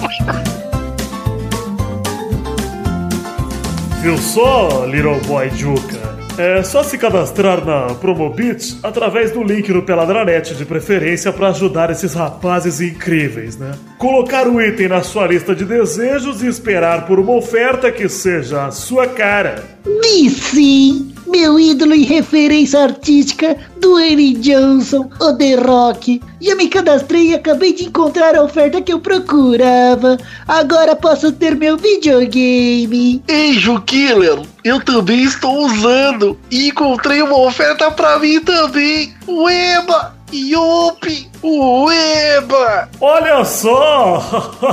Viu só, Little Boy Juca? É só se cadastrar na Promobit através do link no Peladranet, de preferência para ajudar esses rapazes incríveis, né? Colocar o item na sua lista de desejos e esperar por uma oferta que seja a sua cara.
Sim, meu ídolo e referência artística, Dwayne Johnson, o The Rock. Já me cadastrei e acabei de encontrar a oferta que eu procurava. Agora posso ter meu videogame.
Ei, Killer, eu também estou usando e encontrei uma oferta pra mim também. Ueba! Yupi! Ueba!
Olha só!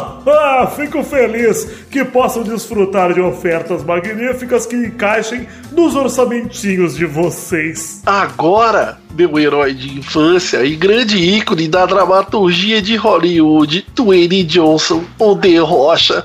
Fico feliz que possam desfrutar de ofertas magníficas que encaixem nos orçamentinhos de vocês.
Agora, meu herói de infância e grande ícone da dramaturgia de Hollywood, Dwayne Johnson, o The Rocha,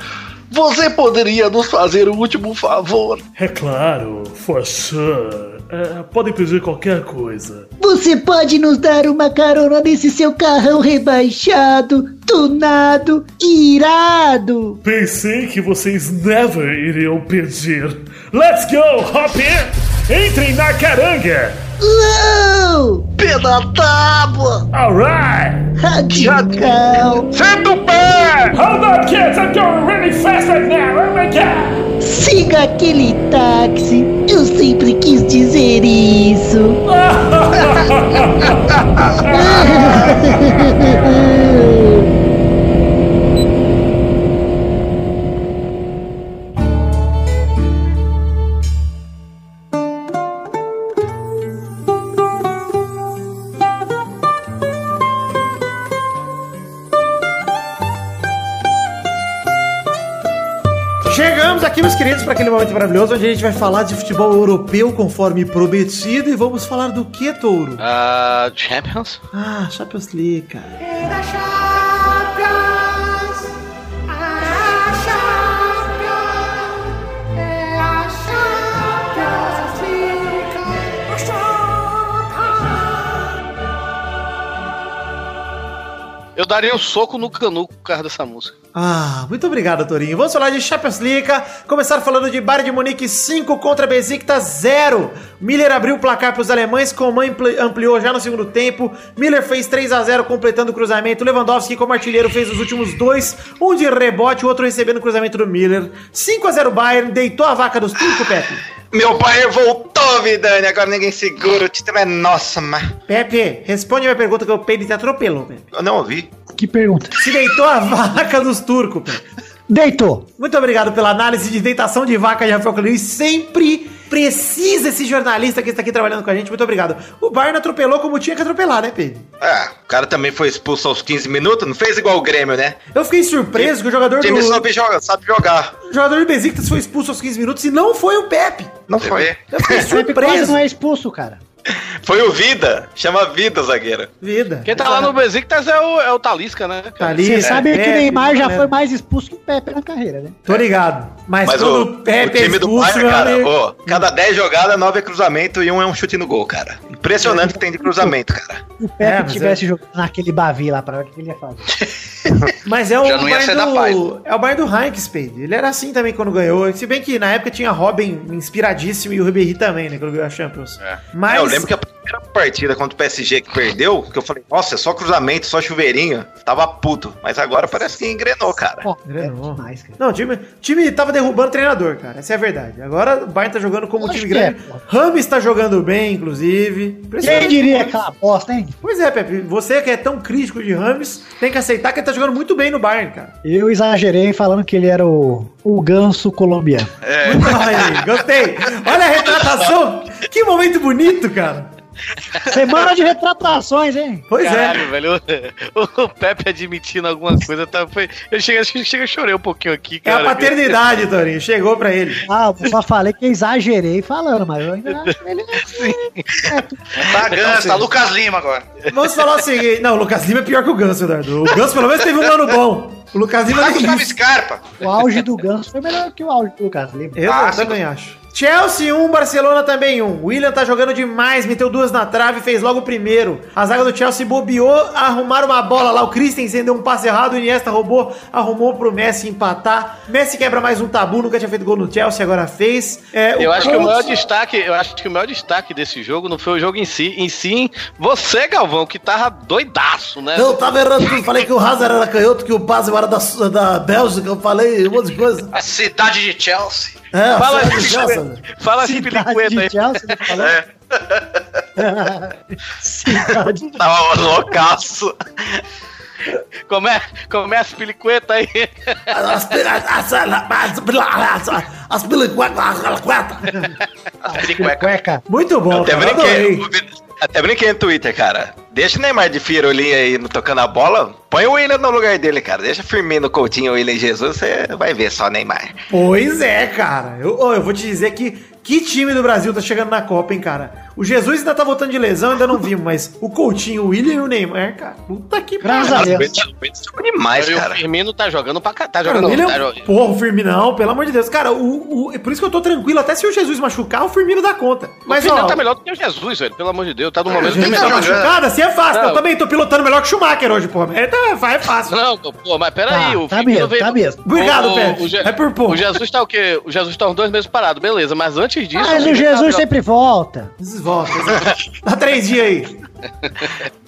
você poderia nos fazer um último favor?
É claro, for sure. É, podem pedir qualquer coisa.
Você pode nos dar uma carona nesse seu carrão rebaixado, tunado, irado.
Pensei que vocês never iriam pedir. Let's go, hop in! Entrem na caranga!
Uou!
Pé da tábua!
Alright!
Radical!
Senta o pé!
Hold up, kids! I'm going really fast right now! Oh my god!
Siga aquele táxi! Eu sempre quis dizer isso!
maravilhoso onde a gente vai falar de futebol europeu conforme prometido. E vamos falar do que, Touro?
Ah, Champions?
Ah, Champions League, cara.
Eu daria um soco no canuco por causa dessa música.
Ah, muito obrigado, Torinho. Vamos falar de Champions League. Começar falando de Bayern de Munique 5 contra Besiktas 0. Miller abriu o placar para os alemães, Coman ampli- ampliou já no segundo tempo. Miller fez 3 a 0 completando o cruzamento. Lewandowski como artilheiro fez os últimos dois, um de rebote, o outro recebendo o cruzamento do Miller. 5 a 0 Bayern, deitou a vaca dos turcos, Pepe.
Meu pai voltou, Vidani. Agora ninguém segura. O título é nossa, mas.
Pepe, responde a minha pergunta que o Pepe te atropelou, Pepe.
Eu não ouvi.
Que pergunta.
Se deitou a vaca dos turcos.
Deitou.
Muito obrigado pela análise de deitação de vaca de Rafael Claus. Sempre precisa esse jornalista que está aqui trabalhando com a gente. Muito obrigado. O Bayern atropelou como tinha que atropelar, né, Pedro?
Ah, o cara também foi expulso aos 15 minutos. Não fez igual o Grêmio, né?
Eu fiquei surpreso que o jogador
O time
do,
sabe jogar, sabe jogar.
o jogador do Besiktas foi expulso aos 15 minutos e não foi o Pepe.
Não
Você
foi.
vê?
Eu fiquei
Pepe quase
surpreso.
não é expulso, cara.
Foi o Vida. Chama Vida, zagueiro.
Vida.
Quem tá lá no Besiktas é o, é o Talisca, né?
ali,
Você
é,
sabe que o
Pepe,
Neymar já
né?
foi mais expulso que o Pepe na carreira, né?
Tô ligado. Mas,
Mas
quando
o,
o Pepe
o time
é
do
expulso,
Bayern,
meu
cara, ó, cada 10 jogadas, 9 é cruzamento e um é um chute no gol, cara. Impressionante o que tem de cruzamento, cara.
Se o Pepe
É,
tivesse jogando naquele Bavi lá pra ver o que ele ia fazer.
Mas é o
Já não ia ser da
do,
paz.
É o Bayern do Heinz, Spade. Ele era assim também quando ganhou. Se bem que na época tinha Robin inspiradíssimo e o Ribéry também, né? Quando ganhou a Champions. Mas
É, eu lembro que a primeira partida contra o PSG que perdeu, que eu falei, nossa, é só cruzamento, só chuveirinho, tava puto. Mas agora parece que engrenou, cara.
Ó,
Engrenou.
é demais, cara.
Não, o time, time tava derrubando o treinador, cara. Essa é a verdade. Agora o Bayern tá jogando como um time
que
grande.
é, pô.
Rames tá jogando bem, inclusive.
Quem diria aquela bosta, hein?
Pois é, Pepe. Você que é tão crítico de Rames, tem que aceitar que ele tá jogando muito bem no Bayern, cara.
Eu exagerei falando que ele era o, o ganso colombiano.
Ai, gostei. Olha a retratação. Que momento bonito, cara.
Semana de retratações, hein?
Pois é.
Caralho, velho. O, o Pepe admitindo alguma coisa, tá, foi, eu cheguei, acho que chega, chorei um pouquinho aqui,
É a
cara.
paternidade, Torinho. Chegou pra ele.
Ah, eu só falei que exagerei falando, mas eu ainda acho que ele é
Tá Ganso, tá Lucas Lima agora.
Vamos falar o seguinte. Não, o Lucas Lima é pior que o Ganso, Eduardo. O Ganso pelo menos teve um ano bom. O Lucas Lima
Tá Gustavo
isso.
Scarpa.
O auge do Ganso foi melhor que o auge do Lucas Lima.
Eu
Ah,
também acho. Chelsea 1, Barcelona também 1. William tá jogando demais, meteu duas na trave, fez logo o primeiro. A zaga do Chelsea bobeou, arrumaram uma bola lá. O Christensen deu um passe errado, o Iniesta roubou, arrumou pro Messi empatar. Messi quebra mais um tabu, nunca tinha feito gol no Chelsea, agora fez. É,
Eu acho que o maior destaque, eu acho que o maior destaque desse jogo não foi o jogo em si, em si, você, Galvão, que tava doidaço, né?
Eu tava errando tudo, falei que o Hazard era canhoto, que o Basel era da, da Bélgica, eu falei um monte de coisa.
A cidade de Chelsea.
É,
Fala fala
Cidade
pelicueta aí.
de Chelsea, falou.
É,
Cidade
tava loucaço.
Como é, como é esse pelicueta aí?
As as pelicuetas.
Cueca.
Muito bom,
Até
cara,
brinquei. Até brinquei no Twitter, cara. Deixa o Neymar de Firolinha aí tocando a bola. Põe o William no lugar dele, cara. Deixa Firmino, Coutinho, William e Jesus. Você vai ver só Neymar.
Pois é, cara. Eu, eu vou te dizer que que time do Brasil tá chegando na Copa, hein, cara? O Jesus ainda tá voltando de lesão, ainda não vimos, mas o Coutinho, o William e o Neymar, cara. Puta que pariu.
O William jogou demais,
E o
cara.
Firmino tá jogando pra cá, tá
Cara,
jogando,
o William,
tá jogando.
porra, o Firminão, pelo amor de Deus. Cara, o, o, é por isso que eu tô tranquilo. Até se o Jesus machucar, o Firmino dá conta.
Mas o Firmino
ó,
tá melhor do que o Jesus, velho. Pelo amor de Deus, tá no momento
Jesus
bem
tá machucado, assim é fácil.
Não.
Eu também tô pilotando melhor que o Schumacher hoje, porra. É, tá, é fácil.
Não, pô, mas peraí,
Tá,
o
tá
Firmino
mesmo,
veio.
tá mesmo.
Obrigado,
o,
Pepe.
o, Je-
É por pouco.
o Jesus tá o quê? O Jesus tá uns dois meses parado, beleza, mas antes disso.
Mas o Jesus sempre volta.
Exato. Dá três dias aí.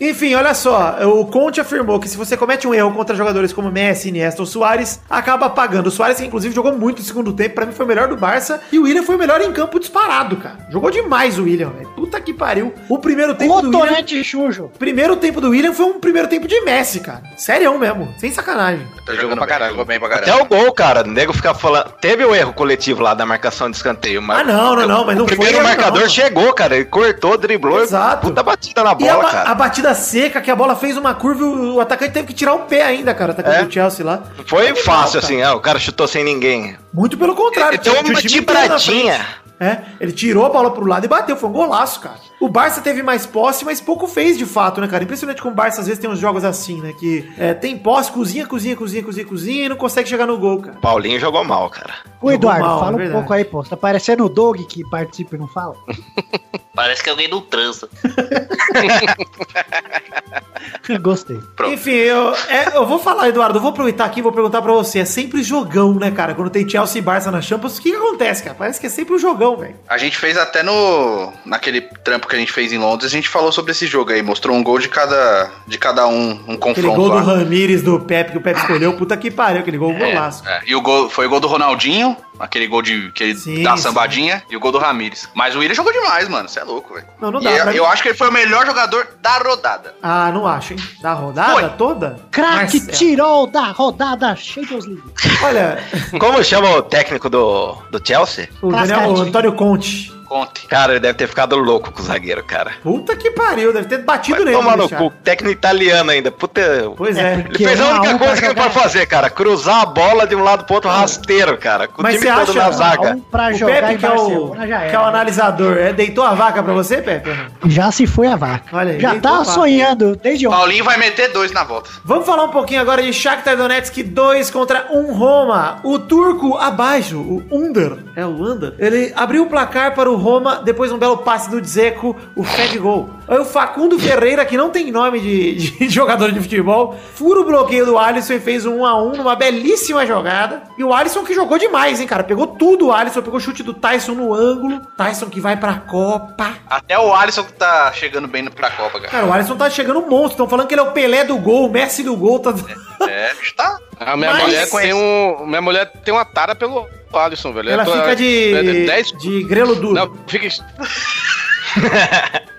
Enfim, olha só. O Conte afirmou que se você comete um erro contra jogadores como Messi, Iniesta ou Soares, acaba pagando. O Soares, que inclusive jogou muito no segundo tempo, pra mim foi o melhor do Barça. E o William foi o melhor em campo disparado, cara. Jogou demais o William, velho. Puta que pariu. O primeiro tempo do William...
Xujo.
Primeiro tempo do William foi um primeiro tempo de Messi, cara. Sério mesmo. Sem sacanagem.
Tá jogando pra caralho. Jogou bem pra
Até
caralho.
o gol, cara. O nego fica falando. Teve o erro coletivo lá da marcação de escanteio, mas.
Ah, não, não, não, mas não
o
foi
primeiro
erro,
marcador
não,
chegou, cara. Ele cortou, driblou.
Exato.
Puta batida na
E a,
bola,
ba-
cara.
a batida seca, que a bola fez uma curva e o atacante teve que tirar o pé ainda, cara. Atacante
É.
do Chelsea lá.
Foi
Animal,
fácil,
cara.
assim, ah, o cara chutou sem ninguém.
Muito pelo contrário.
Ele deu
tinha o
uma tibradinha.
Frente. É, ele tirou a bola pro lado e bateu. Foi um golaço, cara. O Barça teve mais posse, mas pouco fez de fato, né, cara? Impressionante como o Barça às vezes tem uns jogos assim, né? Que é, tem posse, cozinha, cozinha, cozinha, cozinha, cozinha e não consegue chegar no gol, cara.
Paulinho jogou mal, cara.
Ô, Eduardo,
mal,
fala
é
um pouco aí, pô. Você tá parecendo o Doug que participa e não fala.
Parece que alguém não transa.
Gostei.
Pronto.
Enfim, eu, é, eu vou falar, Eduardo, eu vou aproveitar aqui e vou perguntar pra você. É sempre jogão, né, cara? Quando tem Chelsea e Barça na Champions, o que, que acontece, cara? Parece que é sempre um jogão, velho.
A gente fez até no. Naquele trampo que a gente fez em Londres, a gente falou sobre esse jogo aí. Mostrou um gol de cada, de cada um, um
Aquele
confronto
gol do
lá.
Ramires do Pepe que o Pepe escolheu, puta que pariu, aquele gol golaço.
É, e o gol foi o gol do Ronaldinho, aquele gol de que ele
Sim,
dá a
sim.
sambadinha, e o gol do Ramires. Mas o William jogou demais, mano. Você é louco, velho.
Não, não
E
dá.
eu,
mim.
eu acho que ele foi o melhor jogador da rodada.
Ah, não acho, hein? Da rodada
Foi.
toda?
Craque tirou da rodada Champions League.
Olha,
Como chama o técnico do, do Chelsea?
o, Daniel. Antônio Conte.
Conte.
Cara, ele deve ter ficado louco com o zagueiro, cara.
Puta que pariu, deve ter batido
Vai
nele.
tomar no cu. Técnico italiano ainda. Puta.
Pois é.
Ele
porque
fez
um
a única
um
coisa que ele pode fazer, cara. Cruzar a bola de um lado pro outro rasteiro, cara. Com
Mas
o time
você
todo
acha-
na zaga.
Um pra
O
jogar
Pepe,
em
que é o, que é o analisador, é, deitou a vaca pra você, Pepe?
Já se foi a vaca.
Olha aí,
já tá sonhando desde ontem.
Paulinho vai meter dois na volta.
Vamos falar um pouquinho agora de Shakhtar Donetsk 2 contra 1 Roma. O turco abaixo, o Under, é o Under, ele abriu o placar para o Roma depois de um belo passe do Dzeko, o Fed Gol. Aí o Facundo Ferreira, que não tem nome de, de jogador de futebol, fura o bloqueio do Alisson e fez um 1 a 1 numa belíssima jogada. E o Alisson que jogou demais, hein, cara? Pegou tudo o Alisson, pegou o chute do Tyson no ângulo. Tyson que vai pra Copa.
Até o Alisson que tá chegando bem pra Copa, cara.
Cara, o Alisson tá chegando um monstro. Estão falando que ele é o Pelé do gol, o Messi do gol. Tá...
É, tá.
A minha
Mas-
mulher tem um. Minha mulher tem uma tara pelo Alisson, velho.
Ela
tô-
fica de,
é, é, dez-
de grelo duro.
Não, fica.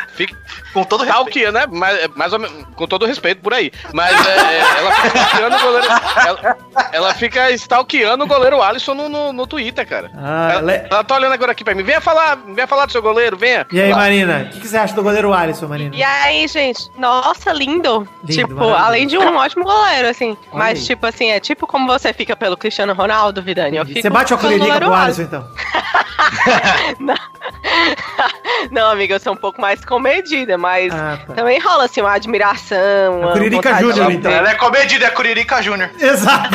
Com todo respeito.
Stalkeando, né? Mais, mais ou menos, com todo respeito por aí. Mas é, é, ela fica stalkeando o goleiro. Ela, ela fica stalkeando o goleiro Alisson no, no, no Twitter, cara.
Ah,
ela,
le-
ela tá olhando agora aqui pra mim. Venha falar, venha falar do seu goleiro, venha.
E aí, Marina, o que, que você acha do goleiro Alisson, Marina?
E aí, gente, nossa, lindo.
Lindo,
tipo,
maravilhoso.
além de um ótimo goleiro, assim. Mas,
aí.
tipo assim, é tipo como você fica pelo Cristiano Ronaldo, Vidani. Eu fico
Você bate a
pelo
colherica
goleiro
pro Alisson, então.
Não. Não, amiga, eu sou um pouco mais comedida, mas
Ah, tá.
também rola assim uma admiração. uma
Curirica Júnior, então.
Ela é comedida, é Curirica Júnior.
Exato.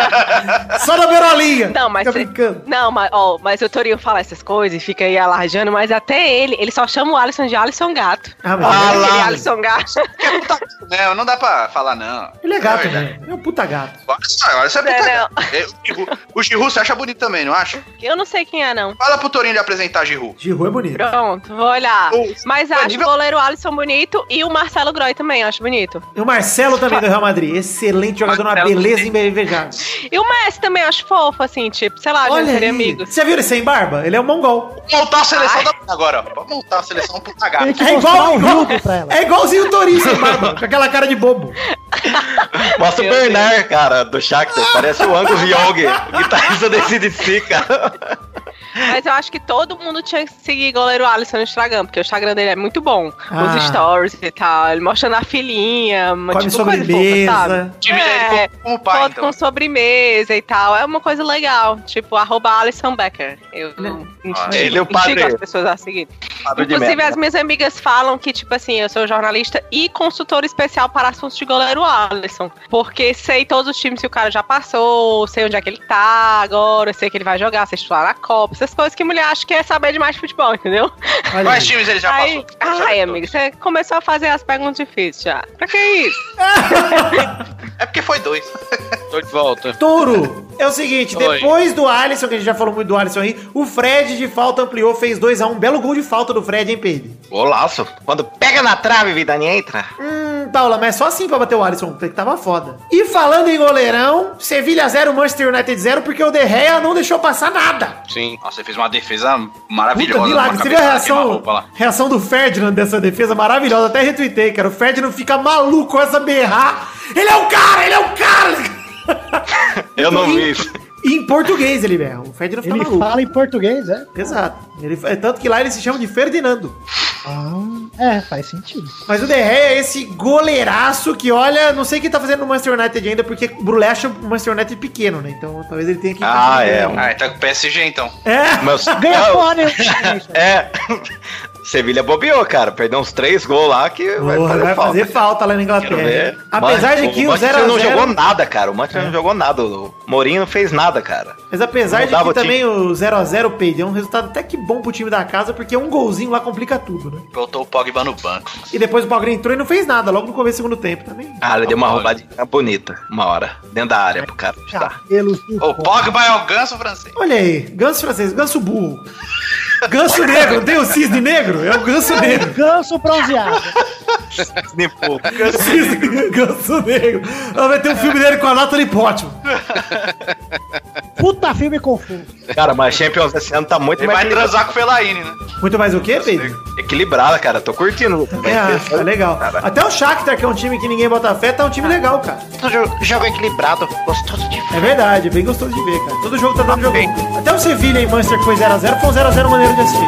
Só na beirolinha.
Não, mas
Fica
cê-
brincando.
Não, mas, ó, mas o Torinho fala essas coisas e fica aí alarjando, mas até ele, ele só chama o Alisson de Alisson Gato.
Ah, mas
Ah,
Aquele
lá.
Alisson Gato.
Não, não dá pra falar, não.
ele é gato,
É
né? É um puta gato.
Olha só, olha essa
Não,
puta gato. É, O Giroud você acha bonito também, não acha?
Eu não sei quem é, não.
Fala pro Torinho de apresentar Giroud.
Giroud é bonito.
Pronto, vou olhar.
O-
Mas
é
acho
nível-
o goleiro Alisson bonito e o Marcelo Groy também, acho bonito.
E o Marcelo também do Real Madrid. Excelente jogador, uma
Marcelo
beleza invejável.
E o Messi também acho fofo, assim, tipo, sei lá, a gente
Olha
seria
aí.
amigos.
Você viu ele sem barba? Ele é um mongol.
Montar a seleção da agora, ó. Pode montar a seleção gato.
que
É igual,
o
igual
Rildo pra ela.
é igualzinho o Torinho sem barba, com aquela cara de bobo.
Mostra o Bernard, cara, do Shakhtar. Parece o Angus Young, guitarrista desse DC, cara.
Mas eu acho que todo mundo tinha que seguir goleiro Alisson no Instagram, porque o Instagram dele é muito bom.
Ah.
Os stories e tal, ele mostrando a filhinha, uma
Come
tipo coisa fofa,
sobremesa.
sabe?
Time
É,
dele como, como pai,
Foto
então.
com sobremesa e tal. É uma coisa legal. Tipo, arroba Alisson Becker. Eu instigo,
ele é o padre-
as pessoas a seguir.
Padre
Inclusive, as minhas amigas falam que, tipo assim, eu sou jornalista e consultor especial para assuntos de goleiro Alisson. Porque sei todos os times que o cara já passou, sei onde é que ele tá agora, sei que ele vai jogar, sei estudar na Copa, essas coisas que mulher acha que é saber demais de futebol, entendeu?
Olha
Quais
aí.
times ele já
Aí,
passou?
ai, amigo, você começou a fazer as perguntas difíceis já. Pra que isso?
É porque foi dois.
Tô de volta.
Touro, é o seguinte,
Oi.
depois do Alisson, que a gente já falou muito do Alisson aí, o Fred de falta ampliou, fez 2x1, belo gol de falta do Fred, hein, Pedro?
Golaço. Quando pega na trave, vida entra.
Hum, Paula, mas só assim pra bater o Alisson, que tava foda. E falando em goleirão, Sevilha 0, Manchester United 0, porque o De Gea não deixou passar nada.
Sim. Nossa, você fez uma defesa maravilhosa.
Puta, milagre. Você viu a
cabeçada
reação, reação do Ferdinand dessa defesa maravilhosa? Até retuitei, cara. O Ferdinand fica maluco com essa berrar. Ele é o cara, ele é o cara!
Eu não vi isso.
Em português ele berra. O Ferdinand fica
Ele
maluco.
fala em português, é?
Exato. Ele, é tanto que lá ele se chama de Ferdinando.
É, faz sentido.
Mas o De Gea é esse goleiraço que, olha, não sei o que tá fazendo no Manchester United ainda, porque o Brulé acha o Manchester United pequeno, né? Então talvez ele tenha que...
Ah, é. um-
Ah, tá com o PSG então.
É,
Mas,
Ganha fora, hein?
é. Sevilha bobeou, cara. Perdeu uns três gols lá que vai
Porra,
fazer
vai
falta.
fazer falta lá na Inglaterra. Apesar de
Mas
que o
Manchester
0x0...
não jogou nada, cara. O Manchester não jogou nada. O Mourinho não fez nada, cara.
Mas apesar de que também o 0x0 Peide é um resultado até que bom pro time da casa, porque um golzinho lá complica tudo, né?
Botou o Pogba no banco.
E depois o Pogba entrou e não fez nada, logo no começo do segundo tempo também.
Ah, ele deu uma roubadinha bonita. Uma hora. Dentro da área pro cara.
Pelos
O Pogba é o ganso francês.
Olha aí, ganso francês, ganso burro. Ganso negro, não tem o cisne negro? É o ganso negro.
Ganso bronzeado.
Cisne, ganso negro. Ela vai ter um filme dele com a Natalie Portman.
Puta filme confuso.
Cara, mas Champions esse ano tá muito
Ele
mais
vai transar com o Fellaini, né?
Muito mais o quê, Pedro?
equilibrada, cara. Tô curtindo.
É, tá legal. Até o Shakhtar, que é um time que ninguém bota fé, tá um time legal, cara.
Jogo equilibrado, gostoso de
É verdade, é bem gostoso de ver, cara. Todo jogo tá dando jogo. Até o Sevilha e Manchester que foi 0x0 foi um 0x0 maneiro de assistir.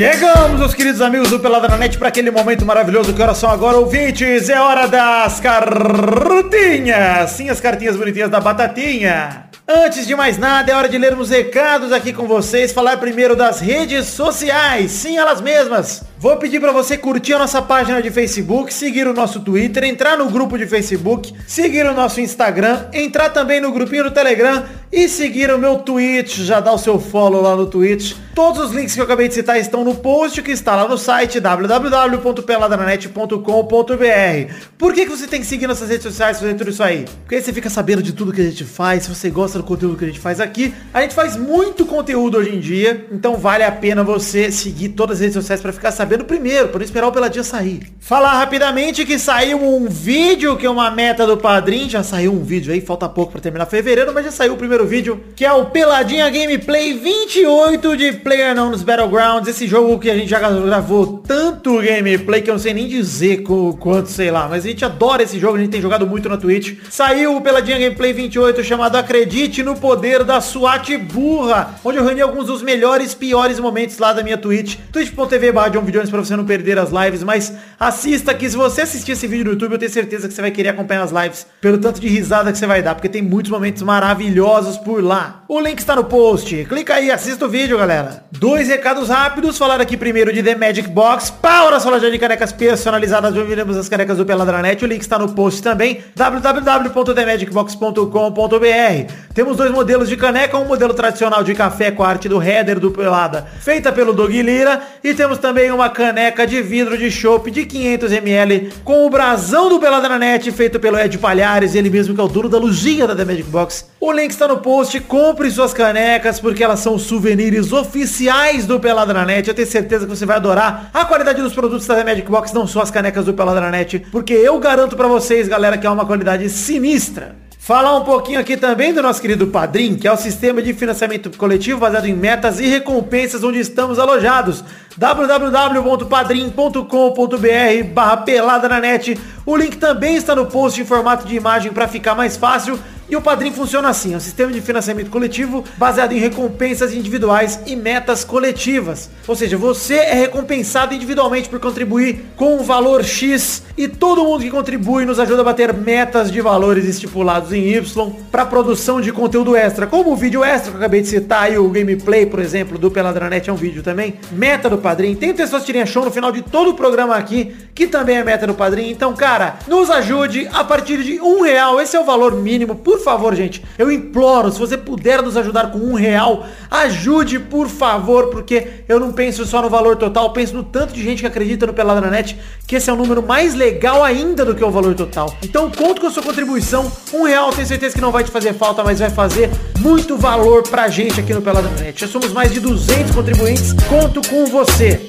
Chegamos, meus queridos amigos do Pelada na Net, para aquele momento maravilhoso. Que horas são agora, ouvintes? É hora das cartinhas. Sim, as cartinhas bonitinhas da Batatinha. Antes de mais nada, é hora de lermos recados aqui com vocês. Falar primeiro das redes sociais. Sim, elas mesmas. Vou pedir para você curtir a nossa página de Facebook, seguir o nosso Twitter, entrar no grupo de Facebook, seguir o nosso Instagram, entrar também no grupinho do Telegram e seguir o meu Twitch. Já dá o seu follow lá no Twitch. Todos os links que eu acabei de citar estão no post que está lá no site www.peladranet.com.br. Por que, que você tem que seguir nossas redes sociais fazer tudo isso aí? Porque aí você fica sabendo de tudo que a gente faz, se você gosta do conteúdo que a gente faz aqui. A gente faz muito conteúdo hoje em dia, então vale a pena você seguir todas as redes sociais para ficar sabendo primeiro, para não esperar o Peladinha sair. Falar rapidamente que saiu um vídeo que é uma meta do Padrim, já saiu um vídeo aí, falta pouco para terminar fevereiro, mas já saiu o primeiro vídeo, que é o Peladinha Gameplay 28 de PlayerUnknown's Battlegrounds, esse jogo que a gente já gravou tanto gameplay que eu não sei nem dizer quanto, sei lá, mas a gente adora esse jogo, a gente tem jogado muito na Twitch. Saiu o Peladinha Gameplay 28 chamado Acredite no Poder da SWAT Burra, onde eu reuni alguns dos melhores, piores momentos lá da minha Twitch, twitch.tv barra John Pra você não perder as lives, mas assista que se você assistir esse vídeo no YouTube, eu tenho certeza que você vai querer acompanhar as lives pelo tanto de risada que você vai dar, porque tem muitos momentos maravilhosos por lá. O link está no post. Clica aí, assista o vídeo, galera. Dois recados rápidos. Falar aqui primeiro de The Magic Box. Para a sala de canecas personalizadas, onde as canecas do Peladranet. O link está no post também. www.themagicbox.com.br Temos dois modelos de caneca. Um modelo tradicional de café com a arte do header do Pelada, feita pelo Dog Lira. E temos também uma caneca de vidro de chopp de 500ml com o brasão do Peladranet, feito pelo Ed Palhares, ele mesmo que é o dono da lujinha da The Magic Box. O link está no post. Compre suas canecas, porque elas são souvenirs oficiais do Peladranet. Eu tenho certeza que você vai adorar a qualidade dos produtos da The Magic Box, não só as canecas do Peladranet, porque eu garanto pra vocês, galera, que é uma qualidade sinistra. Falar um pouquinho aqui também do nosso querido Padrim, que é o sistema de financiamento coletivo baseado em metas e recompensas onde estamos alojados. www.padrim.com.br barra pelada na net. O link também está no post em formato de imagem para ficar mais fácil. E o Padrim funciona assim, é um sistema de financiamento coletivo baseado em recompensas individuais e metas coletivas. Ou seja, você é recompensado individualmente por contribuir com um valor X e todo mundo que contribui nos ajuda a bater metas de valores estipulados em Y para produção de conteúdo extra, como o vídeo extra que eu acabei de citar e o gameplay, por exemplo, do Peladranet é um vídeo também. Meta do Padrim. Tem pessoas tirinha show no final de todo o programa aqui, que também é meta do Padrim. Então, cara, nos ajude a partir de um real. Esse é o valor mínimo. Por favor, gente, eu imploro, se você puder nos ajudar com um real, ajude, por favor, porque eu não penso só no valor total, penso no tanto de gente que acredita no Peladranet, que esse é um número mais legal ainda do que o valor total. Então conto com a sua contribuição, um real, tenho certeza que não vai te fazer falta, mas vai fazer muito valor pra gente aqui no Peladranet. Já somos mais de 200 contribuintes, conto com você.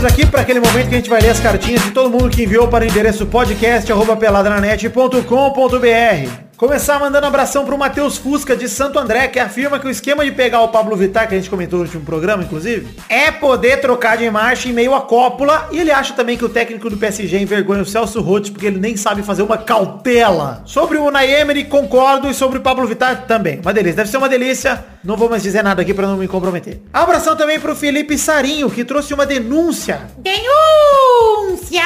Chegamos aqui para aquele momento que a gente vai ler as cartinhas de todo mundo que enviou para o endereço podcast@peladranet.com.br. Começar mandando abração pro Matheus Fusca de Santo André, que afirma que o esquema de pegar o Pablo Vittar, que a gente comentou no último programa, inclusive, é poder trocar de marcha em meio à cópula. E ele acha também que o técnico do PSG envergonha o Celso Roth, porque ele nem sabe fazer uma cautela. Sobre o Unai concordo, e sobre o Pablo Vittar também. Uma delícia, deve ser uma delícia. Não vou mais dizer nada aqui para não me comprometer. Abração também pro Felipe Sarinho, que trouxe uma denúncia.
Denúncia!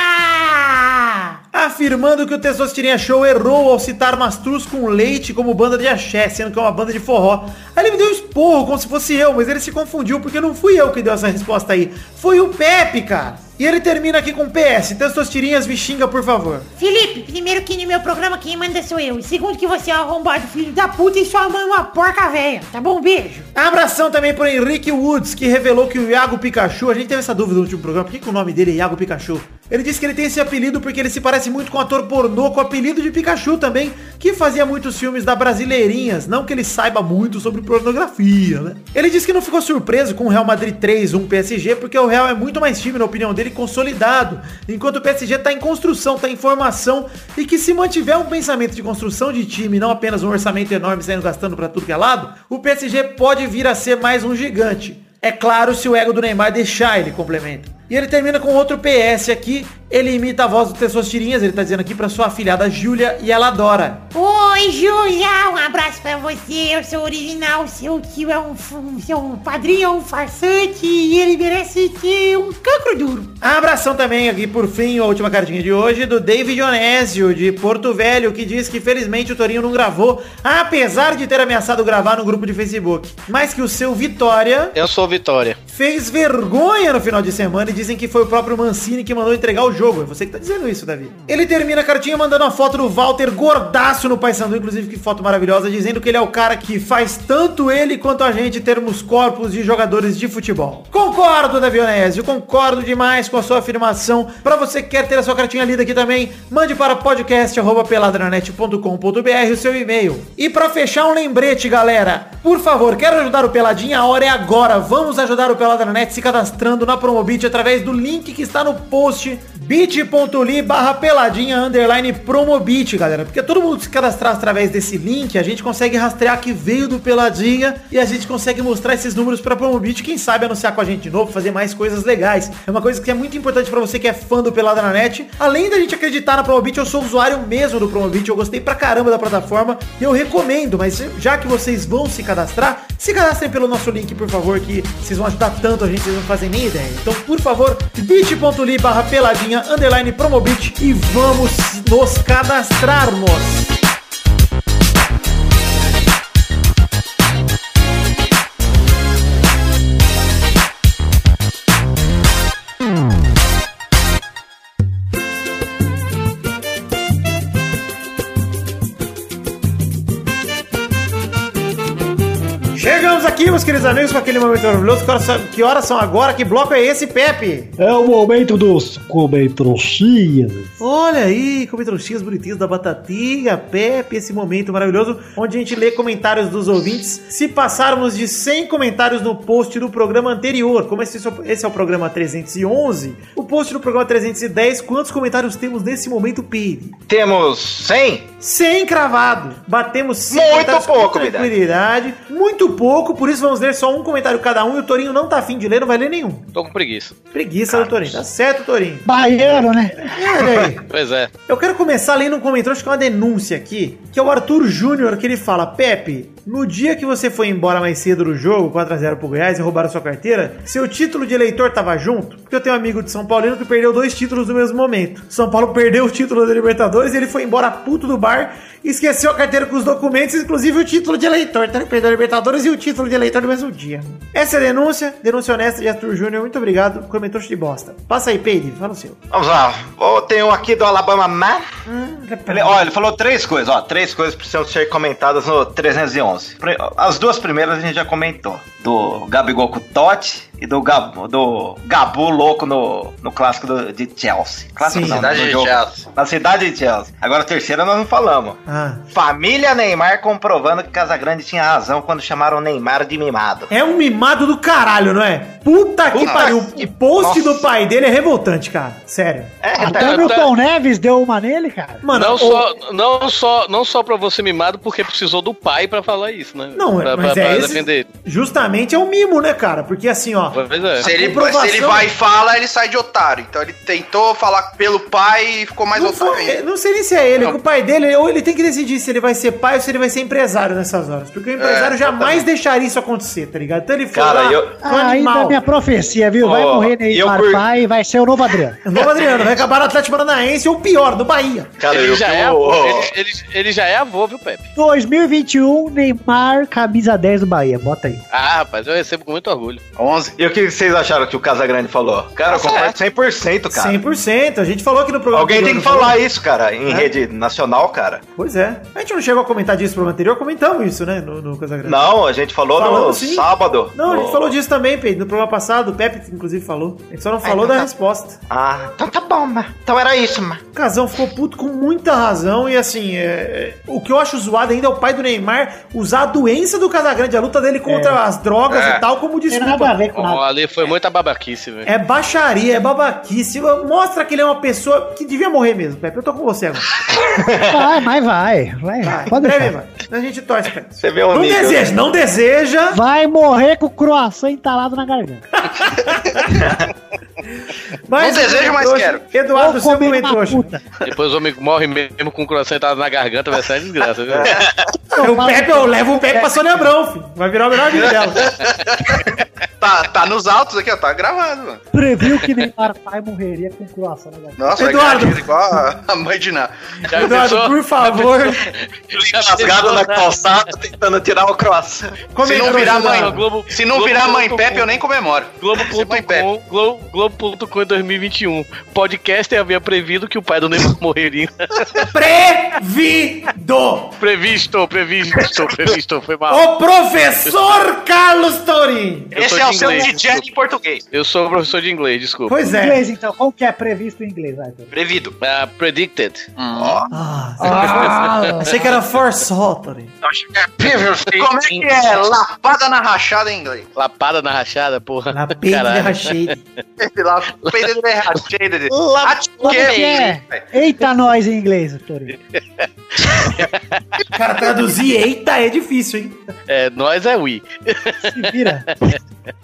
Afirmando que o Testosterinha Show errou ao citar Mastruz com Leite como banda de axé, sendo que é uma banda de forró. Aí ele me deu um esporro, como se fosse eu, mas ele se confundiu, porque não fui eu que deu essa resposta aí. Foi o Pepe, cara. E ele termina aqui com PS. Testostirinhas, me xinga, por favor.
Felipe, primeiro que no meu programa quem manda sou eu. E segundo que você é arrombado filho da puta e sua mãe é uma porca velha. Tá bom? Beijo.
Abração também pro Henrique Woods, que revelou que o Iago Pikachu, a gente teve essa dúvida no último programa, por que, que o nome dele é Iago Pikachu? Ele disse que ele tem esse apelido porque ele se parece muito com o ator pornô com o apelido de Pikachu também, que fazia muitos filmes da Brasileirinhas, não que ele saiba muito sobre pornografia, né? Ele disse que não ficou surpreso com o Real Madrid 3, 1 PSG, porque o Real é muito mais time, na opinião dele, consolidado, enquanto o PSG tá em construção, tá em formação, e que se mantiver um pensamento de construção de time, não apenas um orçamento enorme saindo gastando pra tudo que é lado, o PSG pode vir a ser mais um gigante. É claro se o ego do Neymar deixar ele complementa. E ele termina com outro PS aqui. Ele imita a voz do Tessostirinhas, ele tá dizendo aqui pra sua afilhada Júlia e ela adora.
Oi, Júlia, um abraço pra você. Eu sou original, seu tio é um, um seu padrinho é um farsante e ele merece ter um cancro duro.
Abração também aqui, por fim, a última cartinha de hoje, do David Onésio, de Porto Velho, que diz que felizmente o Torinho não gravou, apesar de ter ameaçado gravar no grupo de Facebook. Mas que o seu Vitória
Eu sou Vitória.
fez vergonha no final de semana e dizem que foi o próprio Mancini que mandou entregar o jogo. É você que tá dizendo isso, Davi. Ele termina a cartinha mandando uma foto do Walter gordaço no Paysandu, inclusive que foto maravilhosa, dizendo que ele é o cara que faz tanto ele quanto a gente termos corpos de jogadores de futebol. Concordo, Davi Onésio, concordo demais com a sua afirmação. Pra você que quer ter a sua cartinha lida aqui também, mande para podcast@peladranet.com.br o seu e-mail. E pra fechar um lembrete, galera, por favor, quer ajudar o Peladinha? A hora é agora. Vamos ajudar o Peladranet se cadastrando na Promobit através do link que está no post bit.ly barra peladinha underline promobit, galera. Porque todo mundo se cadastrar através desse link, a gente consegue rastrear que veio do Peladinha e a gente consegue mostrar esses números pra Promobit. Quem sabe anunciar com a gente de novo, fazer mais coisas legais. É uma coisa que é muito importante pra você que é fã do Pelada na Net. Além da gente acreditar na Promobit, eu sou usuário mesmo do Promobit. Eu gostei pra caramba da plataforma e eu recomendo. Mas já que vocês vão se cadastrar, se cadastrem pelo nosso link, por favor, que vocês vão ajudar tanto a gente, vocês não fazem nem ideia. Então, por favor, bit.ly barra peladinha underline promobit e vamos nos cadastrarmos. Aqui, meus queridos amigos, com aquele momento maravilhoso. Que horas, são, que horas são agora? Que bloco é esse, Pepe?
É o momento dos comentroxinhas.
Olha aí, comentroxinhas bonitinhas da Batatinha, Pepe, esse momento maravilhoso, onde a gente lê comentários dos ouvintes. Se passarmos de 100 comentários no post do programa anterior, como esse, esse é o programa 311, o post do programa 310, quantos comentários temos nesse momento, Pepe?
Temos 100?
100 cravado. Batemos 100
Muito
com
pouco, Vidal.
tranquilidade. Muito pouco, por isso vamos ler só um comentário cada um e o Torinho não tá afim de ler, não vai ler nenhum.
Tô com preguiça.
Preguiça do Torinho. Tá certo, Torinho.
Baiano, né?
Olha aí.
Pois é.
Eu quero começar lendo um comentário, acho que é uma denúncia aqui, que é o Arthur Júnior, que ele fala, Pepe, no dia que você foi embora mais cedo do jogo, 4x0 pro Goiás, e roubaram sua carteira, seu título de eleitor tava junto? Porque eu tenho um amigo de São Paulino que perdeu dois títulos no mesmo momento. São Paulo perdeu o título da Libertadores e ele foi embora puto do bar esqueceu a carteira com os documentos, inclusive o título de eleitor. Então ele perdeu a Libertadores e o título de eleitor no mesmo dia. Essa é a denúncia, denúncia honesta de Arthur Júnior. Muito obrigado, comentou de bosta. Passa aí, Peide, fala o seu.
Vamos lá. Ó, Tem um aqui do Alabama Man.
Hum,
Ele, ó, ele falou três coisas, ó. Três coisas precisam ser comentadas no 311. Pri- As duas primeiras a gente já comentou. Do Gabigol com o Totti e do, Gab, do Gabu louco no, no clássico do- de Chelsea. Clássico
Sim.
não,
Cidade de
jogo.
Chelsea.
Na cidade de Chelsea. Agora a terceira nós não falamos.
Ah.
Família Neymar comprovando que Casagrande tinha razão quando chamaram o Neymar de mimado.
É um mimado do caralho, não é? Puta que
Puta
pariu.
que-
O post
Nossa.
do pai dele é revoltante, cara. Sério.
É,
Até o
tá-
Milton Neves deu uma nele, cara.
Mano,
não,
o-
só, não, só, não só pra você mimado, porque precisou do pai pra falar isso, né?
Não,
pra,
mas
pra,
é
pra
esse-
defender ele.
Justamente é um mimo, né, cara? Porque assim, ó.
Pois é.
Se ele,
comprovação-
se ele vai e fala, ele sai de otário. Então ele tentou falar pelo pai e ficou mais
Não,
otário
foi-
ainda.
não sei nem se é ele, que o pai dele, ou ele tem que decidir se ele vai ser pai ou se ele vai ser empresário nessas horas. Porque o empresário
É,
jamais deixaria isso acontecer, tá ligado? Então ele foi
Cara,
lá,
eu-
Ah, ainda
animal.
minha profecia, viu? Vai
Ó,
morrer
eu
Neymar
cur-
pai e vai ser o novo Adriano.
O novo Adriano vai acabar no Atlético Paranaense ou pior, no Bahia.
Cara,
Ele
eu
já, é avô, ele, ele, ele já é avô, viu, Pepe?
2021, Neymar, camisa 10 do Bahia. Bota aí.
Ah, rapaz, eu recebo com muito orgulho.
11.
E o que vocês acharam que o Casagrande falou? Cara, eu concordo 100%, cara.
100%. A gente falou aqui no programa.
Alguém tem que
não
falar
falou?
isso, cara, em
É.
rede nacional, cara.
Pois é. A gente não chegou a comentar disso no programa anterior, comentamos isso, né? No, no Casagrande.
Não, a gente falou no
Falamos sim.
sábado.
Não, a
No-
gente falou disso também, Pedro, no programa passado. O Pepe, inclusive, falou. A gente só não falou
então
da
tá.
resposta.
Ah, então tá bom, mas. Então era isso, mas.
O Casão ficou puto com muita razão e assim, é, o que eu acho zoado ainda é o pai do Neymar usar a doença do Casagrande, a luta dele contra
É.
as drogas
É.
e tal, como
Tem nada a
desculpa.
ver com
Ali foi muita babaquice, velho.
É baixaria, é babaquice. Mostra que ele é uma pessoa que devia morrer mesmo, Pepe. Eu tô com você agora.
Vai, mas vai. Vai,
Vai,
pode
breve, vai. A gente torce, Pepe.
Você vê o
Não
nível,
deseja,
né?
não deseja.
Vai morrer com o croissant entalado na garganta.
Mas
Não desejo, mas
trouxa.
quero.
Eduardo, seu trouxa.
puta.
Depois o homem morre mesmo com o coração entrado na garganta, vai ser uma desgraça, viu?
O Pepe, eu levo o Pepe pra Sônia Abrão, filho. Vai virar o melhor amigo dela.
Tá, tá nos altos aqui, ó. Tá gravado, mano.
Previu que Neymar pai morreria com croissant na garganta.
Nossa,
Eduardo.
ganhar igual a- a mãe de Ná.
Eduardo,
pensou?
por favor.
Rasgado na calçada, tentando tirar o croissant.
Se não virar mãe.
Globo-
se não
Globo-
virar mãe
Globo-
Pepe, eu nem comemoro. Pepe.
Globo.com Globo, Globo.com em 2021. Podcaster havia prevido que o pai do Neymar morreria.
Prevido.
previsto, previsto, previsto. Foi mal.
O professor Carlos Torin.
Esse é o
de
seu
inglês, desculpa.
em português.
Eu sou professor de inglês, desculpa.
Pois é.
Inglês, então. Como que é previsto em inglês, Arthur?
Prevido.
Ah, predicted.
Ah, ah, achei que era forçol, Torin.
Como é que é? Lapada na rachada em inglês.
Lapada na rachada, porra.
Na peita de
Caralho.
rachade.
Lapada na rachada.
Como que é? Eita, nós em inglês, Torinho.
Cara, traduzir eita é difícil, hein?
É, nós é we.
Se vira.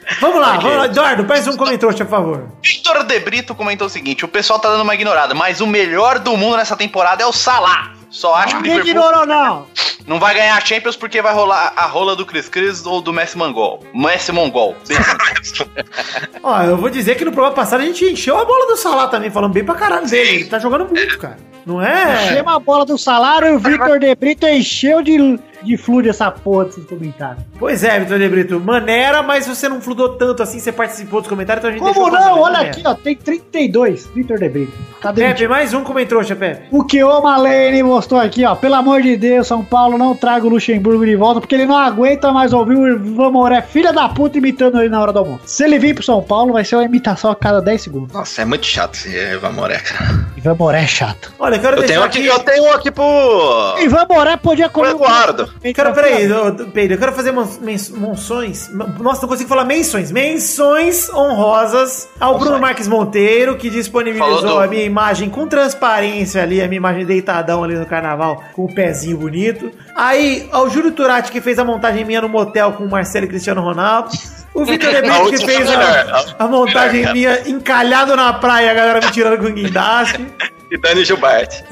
Vamos lá, vamos lá. Eduardo, peça um comentário, por favor.
Victor De Brito comentou o seguinte: o pessoal tá dando uma ignorada, mas o melhor do mundo nessa temporada é o Salah. Só acho que o Liverpool
ignorou, não.
não vai ganhar a Champions porque vai rolar a rola do Cris Cris ou do Messi Mongol. Messi Mongol.
Ó, eu vou dizer que no programa passado a gente encheu a bola do Salah também, falando bem pra caralho dele. Ele tá jogando muito, cara. Não é?
Chama a bola do salário e o Victor De Brito encheu de, de fluide essa porra desses comentários.
Pois é, Vitor de Brito. Maneira, mas você não tanto assim, você participou dos comentários, então a gente
Como
deixou
não? Olha aqui, ó. Tem 32. Victor De Brito. Tá.
Pepe, mais um comentário, Pepe.
O que o Malene mostrou aqui, ó. Pelo amor de Deus, São Paulo, não traga o Luxemburgo de volta, porque ele não aguenta mais ouvir o Ivan Moré, filha da puta, imitando ele na hora do almoço. Se ele vir pro São Paulo, vai ser uma imitação a cada 10 segundos.
Nossa, é muito chato esse Evan Moré, cara.
Ivan Moré é chato.
Olha, eu quero
Eu
deixar
tenho,
aqui...
aqui, eu tenho um aqui pro.
Ivan Moré podia comer. um
Eduardo.
Quero, peraí, ô, Pedro, eu quero fazer menções. Nossa, não consigo falar menções. Menções honrosas ao Bruno Marques Monteiro, que disponibilizou
do-
a minha imagem com transparência ali, a minha imagem deitadão ali no carnaval, com o pezinho bonito. Aí, ao Júlio Turati, que fez a montagem minha no motel com o Marcelo e Cristiano Ronaldo. O Vitor De Brito, que fez a, a montagem minha encalhado na praia, a galera me tirando com guindaste.
E Dani Gilberto.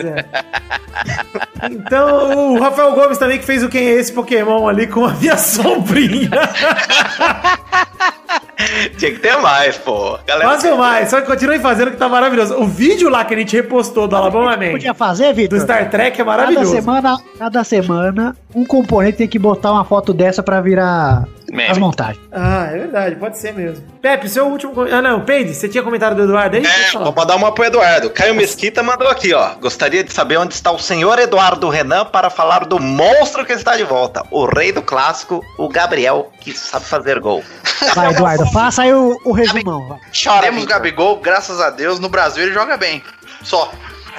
Então, o Rafael Gomes também que fez o Quem é esse Pokémon ali com a minha sombrinha.
Tinha que ter mais, pô. Galera,
Façam mais, só que continue fazendo que tá maravilhoso. O vídeo lá que a gente repostou do Alabama Man
Podia fazer, Vitor?
do Star Trek é
Cada
maravilhoso.
semana, cada semana, um componente tem que botar uma foto dessa pra virar
Meme.
as montagens.
Ah, é verdade, pode ser mesmo. Pepe, seu último. Ah, não, Peide, você tinha comentário do Eduardo aí?
É, vou mandar uma pro Eduardo. Caio Mesquita mandou aqui, ó. Gostaria de saber onde está o senhor Eduardo Renan para falar do monstro que está de volta. O rei do clássico, o Gabriel, que sabe fazer gol.
Vai, Eduardo, faça aí o, o resumão. vai.
Chora,
Temos. Gabigol, graças a Deus. No Brasil ele joga bem. Só.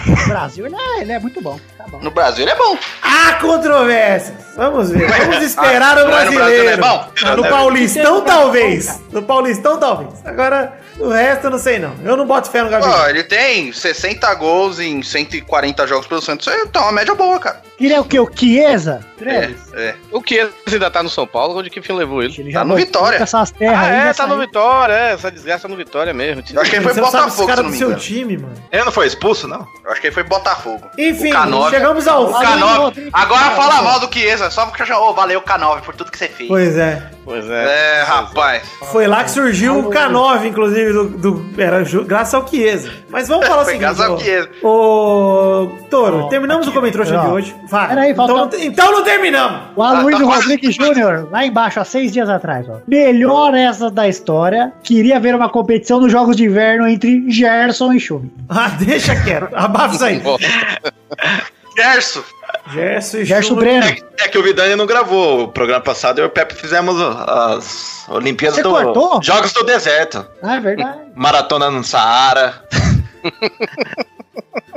No Brasil, ele é, ele é muito bom. Tá bom.
No Brasil ele é bom.
Há controvérsias. Vamos ver. Vamos esperar
Ah,
o
não é no Brasil,
brasileiro.
não é bom?
Ah, no Paulistão, talvez. No Paulistão, talvez. Agora, o resto eu não sei, não. Eu não boto fé no Gabriel.
Ó, ele tem 60 gols em 140 jogos pelo Santos. Isso tá uma média boa, cara.
Ele é o que? O Chiesa?
É, é.
O que ainda tá no São Paulo? Onde que fim levou ele?
Ele
Tá no Vitória.
essas terras
Ah,
aí,
é, tá no. Vitória, é, essa desgraça no Vitória mesmo.
Eu acho que ele foi Botafogo, se
caras
não
do
me
seu
engano.
time, mano.
Ele não foi expulso, não?
Eu acho que ele foi Botafogo.
Enfim,
O K9.
chegamos ao
O
fim.
K9.
Rodrigo,
Agora fala mal do Chiesa, só porque eu já. Ô, valeu, K9, por tudo que você fez.
Pois é.
Pois é.
É, rapaz.
Foi lá que surgiu o K9, inclusive, do, do- era graças ao Chiesa. Mas vamos falar o
Foi
seguinte.
graças ao Chiesa.
Ô, Toro, terminamos o Comentrouxa
ó.
de hoje. Vai.
Peraí,
então,
falta-
não te- então não terminamos.
O Aloysio
Ah, tá
Rodrigues Júnior, lá embaixo, há seis dias atrás, ó. Melhor essa da história. Queria ver uma competição nos Jogos de Inverno entre Gerson e Schumi.
Ah, deixa quieto. Isso aí.
Gerson.
Gerson e
Gerson. Breno.
É que o Vidani não gravou. O programa passado eu e o Pepe fizemos as Olimpíadas
Você
do.
cortou?
Jogos do Deserto.
Ah, é verdade.
Maratona no Saara.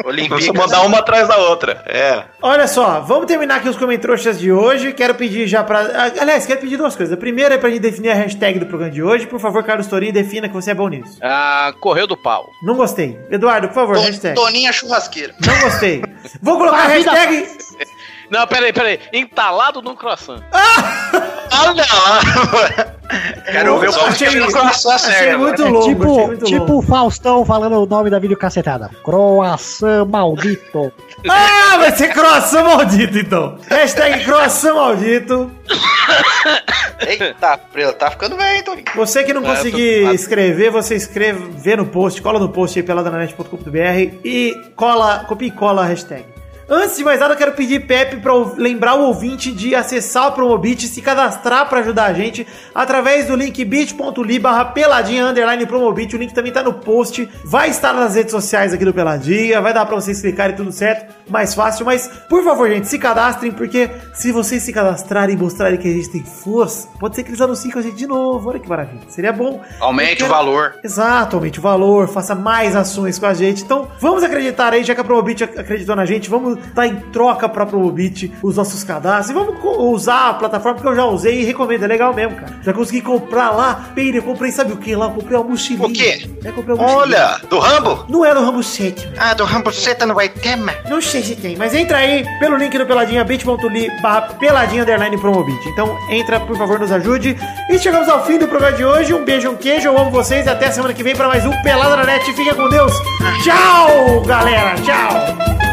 Vamos
Olimpíada.
mandar uma atrás da outra. É.
Olha só, vamos terminar aqui os comentários de hoje. Quero pedir já pra. ah, Aliás, quero pedir duas coisas. A primeira é pra gente definir a hashtag do programa de hoje. Por favor, Carlos Torinho, defina que você é bom nisso.
Ah, correu do pau.
Não gostei. Eduardo, por favor, hashtag.
Toninha churrasqueira.
Não gostei. Vou colocar a hashtag.
Não, peraí, peraí. Entalado num croissant.
Olha lá!
Quero ver o
Achei-
podcast no a
achei
sério.
muito louco, achei
tipo,
muito
tipo
louco.
o Faustão falando o nome da videocacetada. Croação maldito.
Ah, vai ser croissant maldito, então. Hashtag croissant maldito.
Eita, tá ficando bem, Toninho.
Você que não
É,
conseguir
tô-
escrever, você escreve, vê no post, cola no post aí peladananet.com.br e cola, copia e cola a hashtag. Antes de mais nada, eu quero pedir Pepe para lembrar o ouvinte de acessar o Promobit e se cadastrar para ajudar a gente através do link bit.ly barra peladinha underline Promobit. O link também tá no post, vai estar nas redes sociais aqui do Peladinha, vai dar para vocês clicarem tudo certo, mais fácil. Mas, por favor, gente, se cadastrem, porque se vocês se cadastrarem e mostrarem que a gente tem força, pode ser que eles anunciem com a gente de novo. Olha que maravilha. Seria bom.
Aumente
quero-
o valor.
Exato, aumente o valor, faça mais ações com a gente. Então, vamos acreditar aí, já que a Promobit ac- acreditou na gente, vamos dar em troca pra Promobit os nossos cadastros. E vamos usar a plataforma que eu já usei e recomendo, é legal mesmo, cara. Já consegui comprar lá, Peire, eu comprei, sabe o que lá? Eu comprei uma mochilinha.
O quê?
É, comprei uma mochilinha.
Olha, do Rambo?
Não é do Rambo 7,
Ah, do Rambo Seta não vai ter, mano.
não sei se tem, mas entra aí pelo link do Peladinha, bit.ly barra peladinha underline promobit. Então entra, por favor, nos ajude. E chegamos ao fim do programa de hoje. Um beijo, um queijo, eu amo vocês e até semana que vem para mais um Pelada na Net. Fica com Deus. Tchau, galera. Tchau.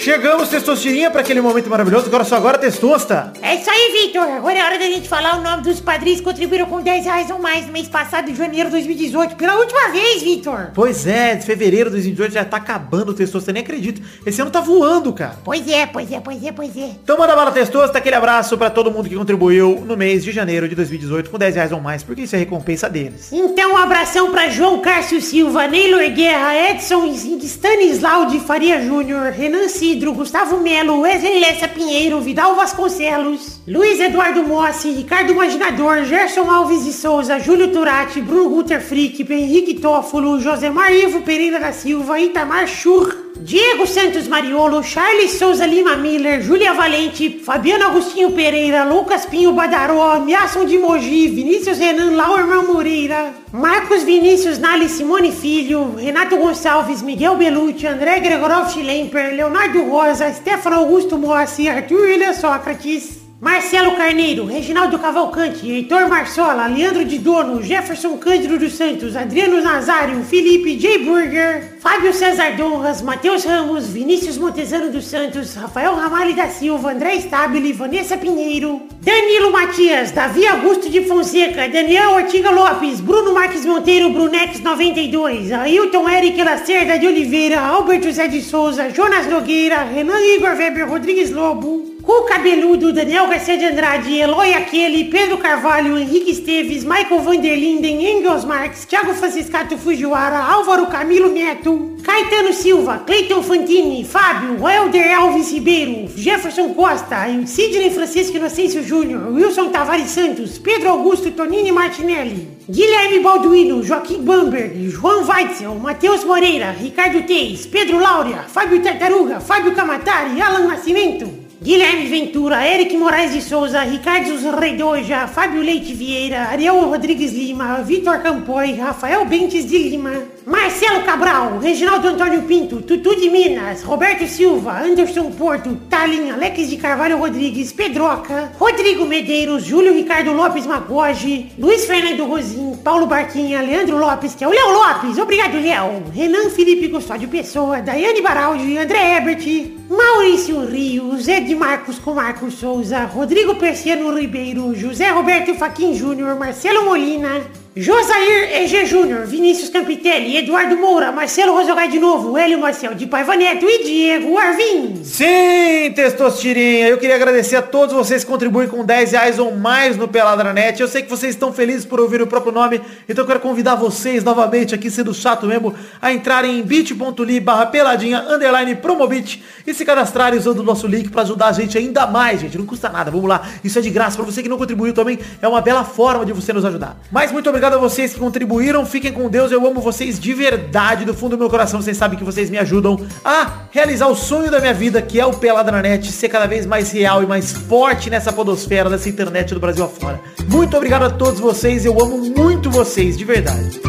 Chegamos, Testosterinha, para aquele momento maravilhoso. Agora só agora, Testosta.
É isso aí, Vitor. Agora é hora da gente falar o nome dos padrinhos que contribuíram com 10 reais ou mais no mês passado, de janeiro de 2018. Pela última vez, Vitor.
Pois é, de fevereiro de 2018 já tá acabando o Testosta, nem acredito. Esse ano tá voando, cara.
Pois é, pois é, pois é, pois é.
Então manda bala Testosta, aquele abraço pra todo mundo que contribuiu no mês de janeiro de 2018 com 10 reais ou mais, porque isso é recompensa deles.
Então, um abração pra João Cárcio Silva, Neylor Guerra, Edson Stanislau de Faria Júnior, Renan Cidro, Gustavo Melo, Wesley Lessa Pinheiro, Vidal Vasconcelos, Luiz Eduardo Mossi, Ricardo Imaginador, Gerson Alves de Souza, Júlio Turati, Bruno Guter Frick, Henrique Toffolo, Josemar Ivo Pereira da Silva, Itamar Schur, Diego Santos Mariolo, Charles Souza Lima Miller, Júlia Valente, Fabiano Agostinho Pereira, Lucas Pinho Badaró, Miasson de Mogi, Vinícius Renan Lauerman Moreira, Marcos Vinícius Nali Simone Filho, Renato Gonçalves, Miguel Belucci, André Gregorov Schlemper, Leonardo Rosa, Stefano Augusto Mossi, Arthur William Sócrates, Marcelo Carneiro, Reginaldo Cavalcante, Heitor Marsola, Leandro de Dono, Jefferson Cândido dos Santos, Adriano Nazário, Felipe J. Burger, Fábio César Donras, Matheus Ramos, Vinícius Montezano dos Santos, Rafael Ramalho da Silva, André Stabile, Vanessa Pinheiro, Danilo Matias, Davi Augusto de Fonseca, Daniel Ortiga Lopes, Bruno Marques Monteiro, Brunex 92, Ailton Eric Lacerda de Oliveira, Alberto José de Souza, Jonas Nogueira, Renan Igor Weber Rodrigues Lobo, Cu Cabeludo, Daniel Garcia de Andrade, Eloy Aquele, Pedro Carvalho, Henrique Esteves, Michael Vanderlinden, Engels Marques, Thiago Franciscato Fujiwara, Álvaro Camilo Neto, Caetano Silva, Cleiton Fantini, Fábio, Helder Alves Ribeiro, Jefferson Costa, Sidney Francisco Inocêncio Júnior, Wilson Tavares Santos, Pedro Augusto Tonini Martinelli, Guilherme Balduino, Joaquim Bamberg, João Weitzel, Matheus Moreira, Ricardo Teis, Pedro Laura, Fábio Tartaruga, Fábio Camatari, Alan Nascimento, Guilherme Ventura, Eric Moraes de Souza, Ricardo Reidoja, Fábio Leite Vieira, Ariel Rodrigues Lima, Vitor Campoy, Rafael Bentes de Lima, Marcelo Cabral, Reginaldo Antônio Pinto, Tutu de Minas, Roberto Silva, Anderson Porto, Talin, Alex de Carvalho Rodrigues, Pedroca, Rodrigo Medeiros, Júlio Ricardo Lopes Magoge, Luiz Fernando Rosim, Paulo Barquinha, Leandro Lopes, que é o Léo Lopes, obrigado Léo, Renan Felipe Custódio Pessoa, Daiane Baraldi, André Ebert, Maurício Rios, Ed Marcos com Marcos Souza, Rodrigo Persiano Ribeiro, José Roberto Faquin Júnior, Marcelo Molina, Josair EG Júnior, Vinícius Campitelli, Eduardo Moura, Marcelo Rosogai de novo, Hélio Marcel de Paiva Neto e Diego Arvim.
Sim, Testosterinha, eu queria agradecer a todos vocês que contribuem com 10 reais ou mais no Peladranet. Eu sei que vocês estão felizes por ouvir o próprio nome, então eu quero convidar vocês novamente, aqui sendo chato mesmo, a entrarem em bit.ly barra peladinha underline promobit e se cadastrarem usando o nosso link para ajudar a gente ainda mais, gente. Não custa nada, vamos lá. Isso é de graça para você que não contribuiu também, é uma bela forma de você nos ajudar. Mas muito obrigado a vocês que contribuíram, fiquem com Deus, eu amo vocês de verdade, do fundo do meu coração, vocês sabem que vocês me ajudam a realizar o sonho da minha vida, que é o Pelada na Net, ser cada vez mais real e mais forte nessa podosfera, dessa internet do Brasil afora. Muito obrigado a todos vocês, eu amo muito vocês, de verdade.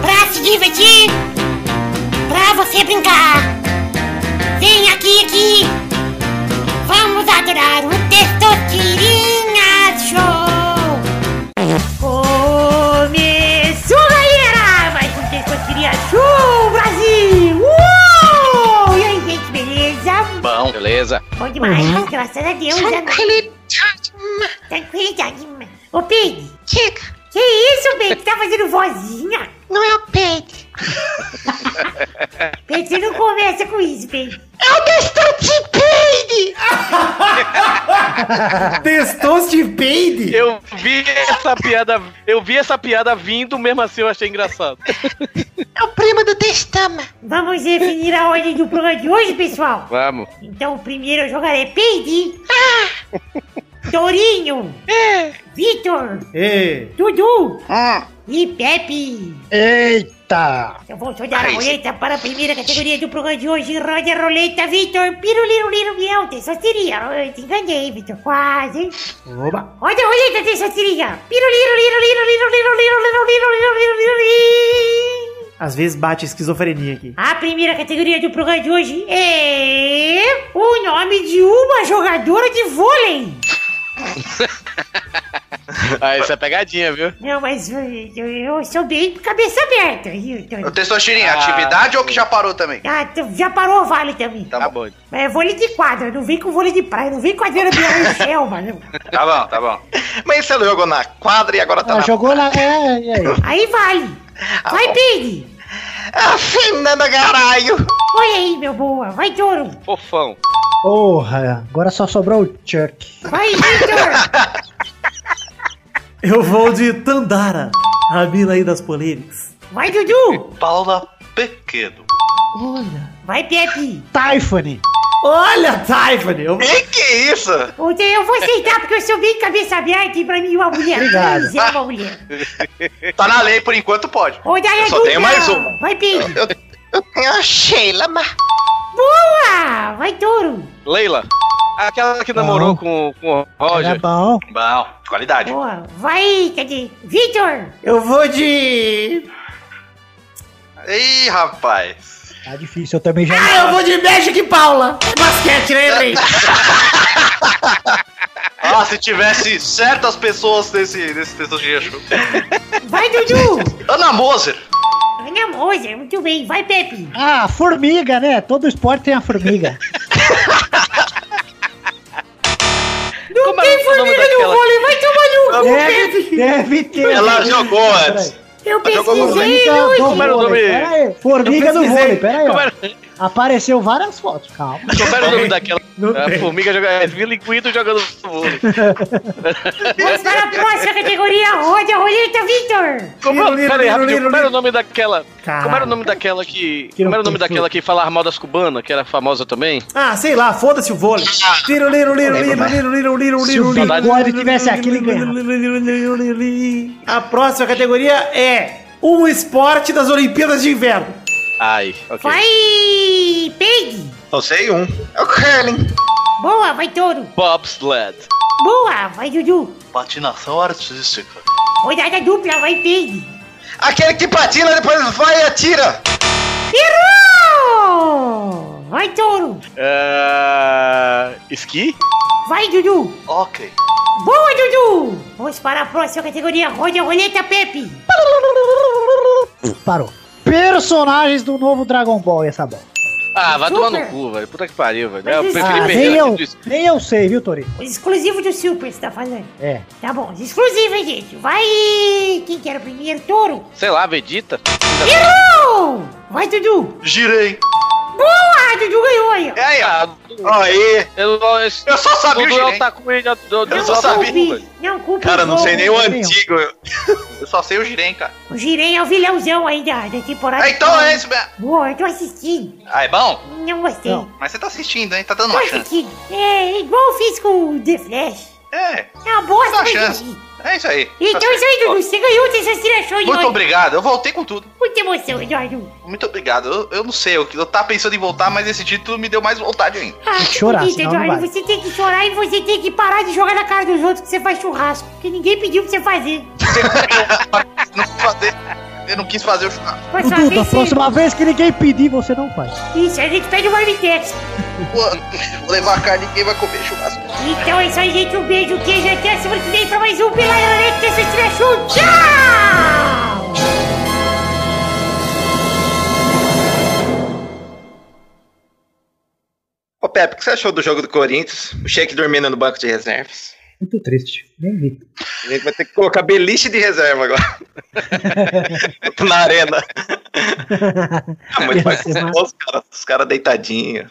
Pra se divertir, pra você brincar. Vem aqui, aqui. Vamos adorar o Testosterinha Começou, galera! Mais um Testosterinha Show, Brasil! Uou! E aí, gente, beleza?
Bom, beleza.
Bom demais, graças a Deus. Tranquilidade. Tranquilidade. Ô, Pedro. Chega. Que isso, Pedro? Tá fazendo vozinha? Não é o Pedro. Pedro, você não começa com isso, Pedro. É o Testosterinha
Testostipade?
Eu vi essa piada, eu vi essa piada vindo, mesmo assim eu achei engraçado.
É o primo do Testama. Vamos definir a ordem do programa de hoje, pessoal?
Vamos.
Então, o primeiro a jogar é Peide. Ah! Torinho. É. Vitor.
É.
Dudu. E Pepe.
Eita!
Eu vou soltar a roleta para a primeira categoria do programa de hoje. Roda a roleta, Vitor. Piruliro, miau. Eu te enganei, Vitor. Quase.
Oba.
Roda a roleta, liro, liro.
Às vezes bate esquizofrenia aqui.
A primeira categoria do programa de hoje é o nome de uma jogadora de vôlei.
Ah, isso é pegadinha, viu?
Não, mas eu, eu, eu sou bem cabeça aberta. viu?
Ô, Testosterinha,
Ah,
atividade ou que já parou também?
Ah, já parou o vale também.
Tá bom.
É vôlei de quadra, não vem com vôlei de praia, não vem com a Adriana Bianchel, mano.
Tá bom, tá bom.
Mas você jogou na quadra e agora tá
Ela
na...
jogou na. É, e aí?
Aí vale. Vai, Pig.
Ah, Fernanda Caralho!
Olha aí, meu boa. Vai, Touro.
Fofão.
Porra, agora só sobrou o Chuck.
Vai, Victor.
Eu vou de Tandara, a mina aí das polêmicas.
Vai, Dudu.
Paula Pequeno.
Olha.
Vai, Pepe.
Typhone.
Olha, Tiffany! Eu...
Que que é isso?
Zé, eu vou aceitar porque eu sou bem cabeça aberta e pra mim uma mulher
Obrigado.
trans é uma mulher.
Tá na lei, por enquanto pode.
Ô, Daia
Eu só tenho mais uma.
Vai, Pedro.
Eu, eu tenho a Sheila, mas.
Boa! Vai, touro.
Leila. Aquela que namorou com, com o
Era
Roger.
bom.
Bom, qualidade.
Boa. Vai, cadê? Vitor.
Eu vou de.
Ih, rapaz.
Tá difícil, eu também já.
Ah, eu vou de Magic e Paula! Basquete, né, Andrei?
Ah, se tivesse certas pessoas nesse, nesse texto de Exu.
Vai, Dudu.
Ana Moser.
Ana Moser, muito bem. Vai, Pepe.
Ah, formiga, né? Todo esporte tem a formiga.
Não
Como é
tem formiga no
daquela-
vôlei. Vai tomar no cu,
deve,
Pepe.
deve ter.
Ela jogou antes.
Eu
no
pesquisei
do
Como era o nome?
Pera aí. Formiga do vôlei, pera aí. Apareceu várias fotos, calma.
como era o nome daquela?
Não
a
tem.
formiga jogando. É Viliquito jogando vôlei.
Vamos para a próxima categoria. Roda a roleta, Vitor.
Como,
Liro, liro, liro,
rapidinho,
liro,
era o
liro.
nome daquela.
Caralho.
Como era o nome daquela que. Como era o nome daquela que falava mal das cubanas, que era famosa também?
Ah, sei lá, foda-se o vôlei. Liro, liro, liro, liro, liro, liro, liro,
Se
liro,
o
liro.
bigode tivesse aqui, ele ganhava.
A próxima categoria é um esporte das Olimpíadas de Inverno.
Ai, ok.
Vai, Pig.
Só sei um. É o curling.
Boa, vai, touro.
Bobsled.
Boa, vai, Dudu.
Patinação artística.
Rodada dupla, vai, Pig.
Aquele que patina, depois vai e atira.
Errou! Vai, touro.
É... Esqui?
Vai, Dudu.
Ok.
Boa, Dudu. Vamos para a próxima categoria. Roda a roleta, Pepe.
Parou. Personagens do novo Dragon Ball, essa bola.
Ah, vai tomar no
Super.
cu, velho. Puta que pariu, velho. Eu preferi
Ah,
perder
nem eu, nem eu sei, viu, Tori?
Os exclusivos do Super, você tá falando.
É.
Tá bom, os exclusivos, hein, gente. Vai. Quem que era o primeiro? Touro.
Sei lá, Vegeta.
Errou! Vai, Dudu.
Girei.
Boa, Dudu ganhou aí.
É aí, ó.
Aí.
eu, eu,
Eu só sabia o
é. Takumi do, do, do
Eu só sabia.
Não culpe
Cara, não sei nem o antigo.
Eu só sei o girei, cara.
O Girei é o vilãozão aí da, da temporada.
Ah, então é isso mesmo.
Boa, eu tô assistindo.
Ah, é bom?
Não gostei.
Não.
Mas você tá assistindo, hein? Tá dando
Tô
uma chance.
assistindo. É, igual eu fiz com o The Flash.
É,
É uma bosta,
dá chance. É isso aí.
Então
Tá
é isso aí. Dudu. Você ganhou dessas tirações
Muito obrigado. Eu voltei com tudo.
Muita emoção, Eduardo.
Muito obrigado. Eu, eu não sei, eu, eu tava pensando em voltar, mas esse título me deu mais vontade ainda.
Ah,
Tem que chorar, não
Eduardo.
vai.
Você tem que chorar e você tem que parar de jogar na cara dos outros que você faz churrasco. Que ninguém pediu pra você fazer.
não fazer. Eu não quis fazer o churrasco.
Mas
Dudu, da próxima vez que ninguém pedir, você não faz.
Isso, a gente pede o Marmitex.
Vou levar a carne, ninguém vai comer churrasco.
Então é isso aí, gente. Um beijo, queijo. Até a semana que vem pra mais um Pela Internet desse Show. Tchau!
Ô, Pepe, o que você achou do jogo do Corinthians? O Sheik dormindo no banco de reservas.
Muito triste. Nem vi.
A gente vai ter que colocar beliche de reserva agora. Na arena. Ah,
ser
os caras os cara deitadinhos.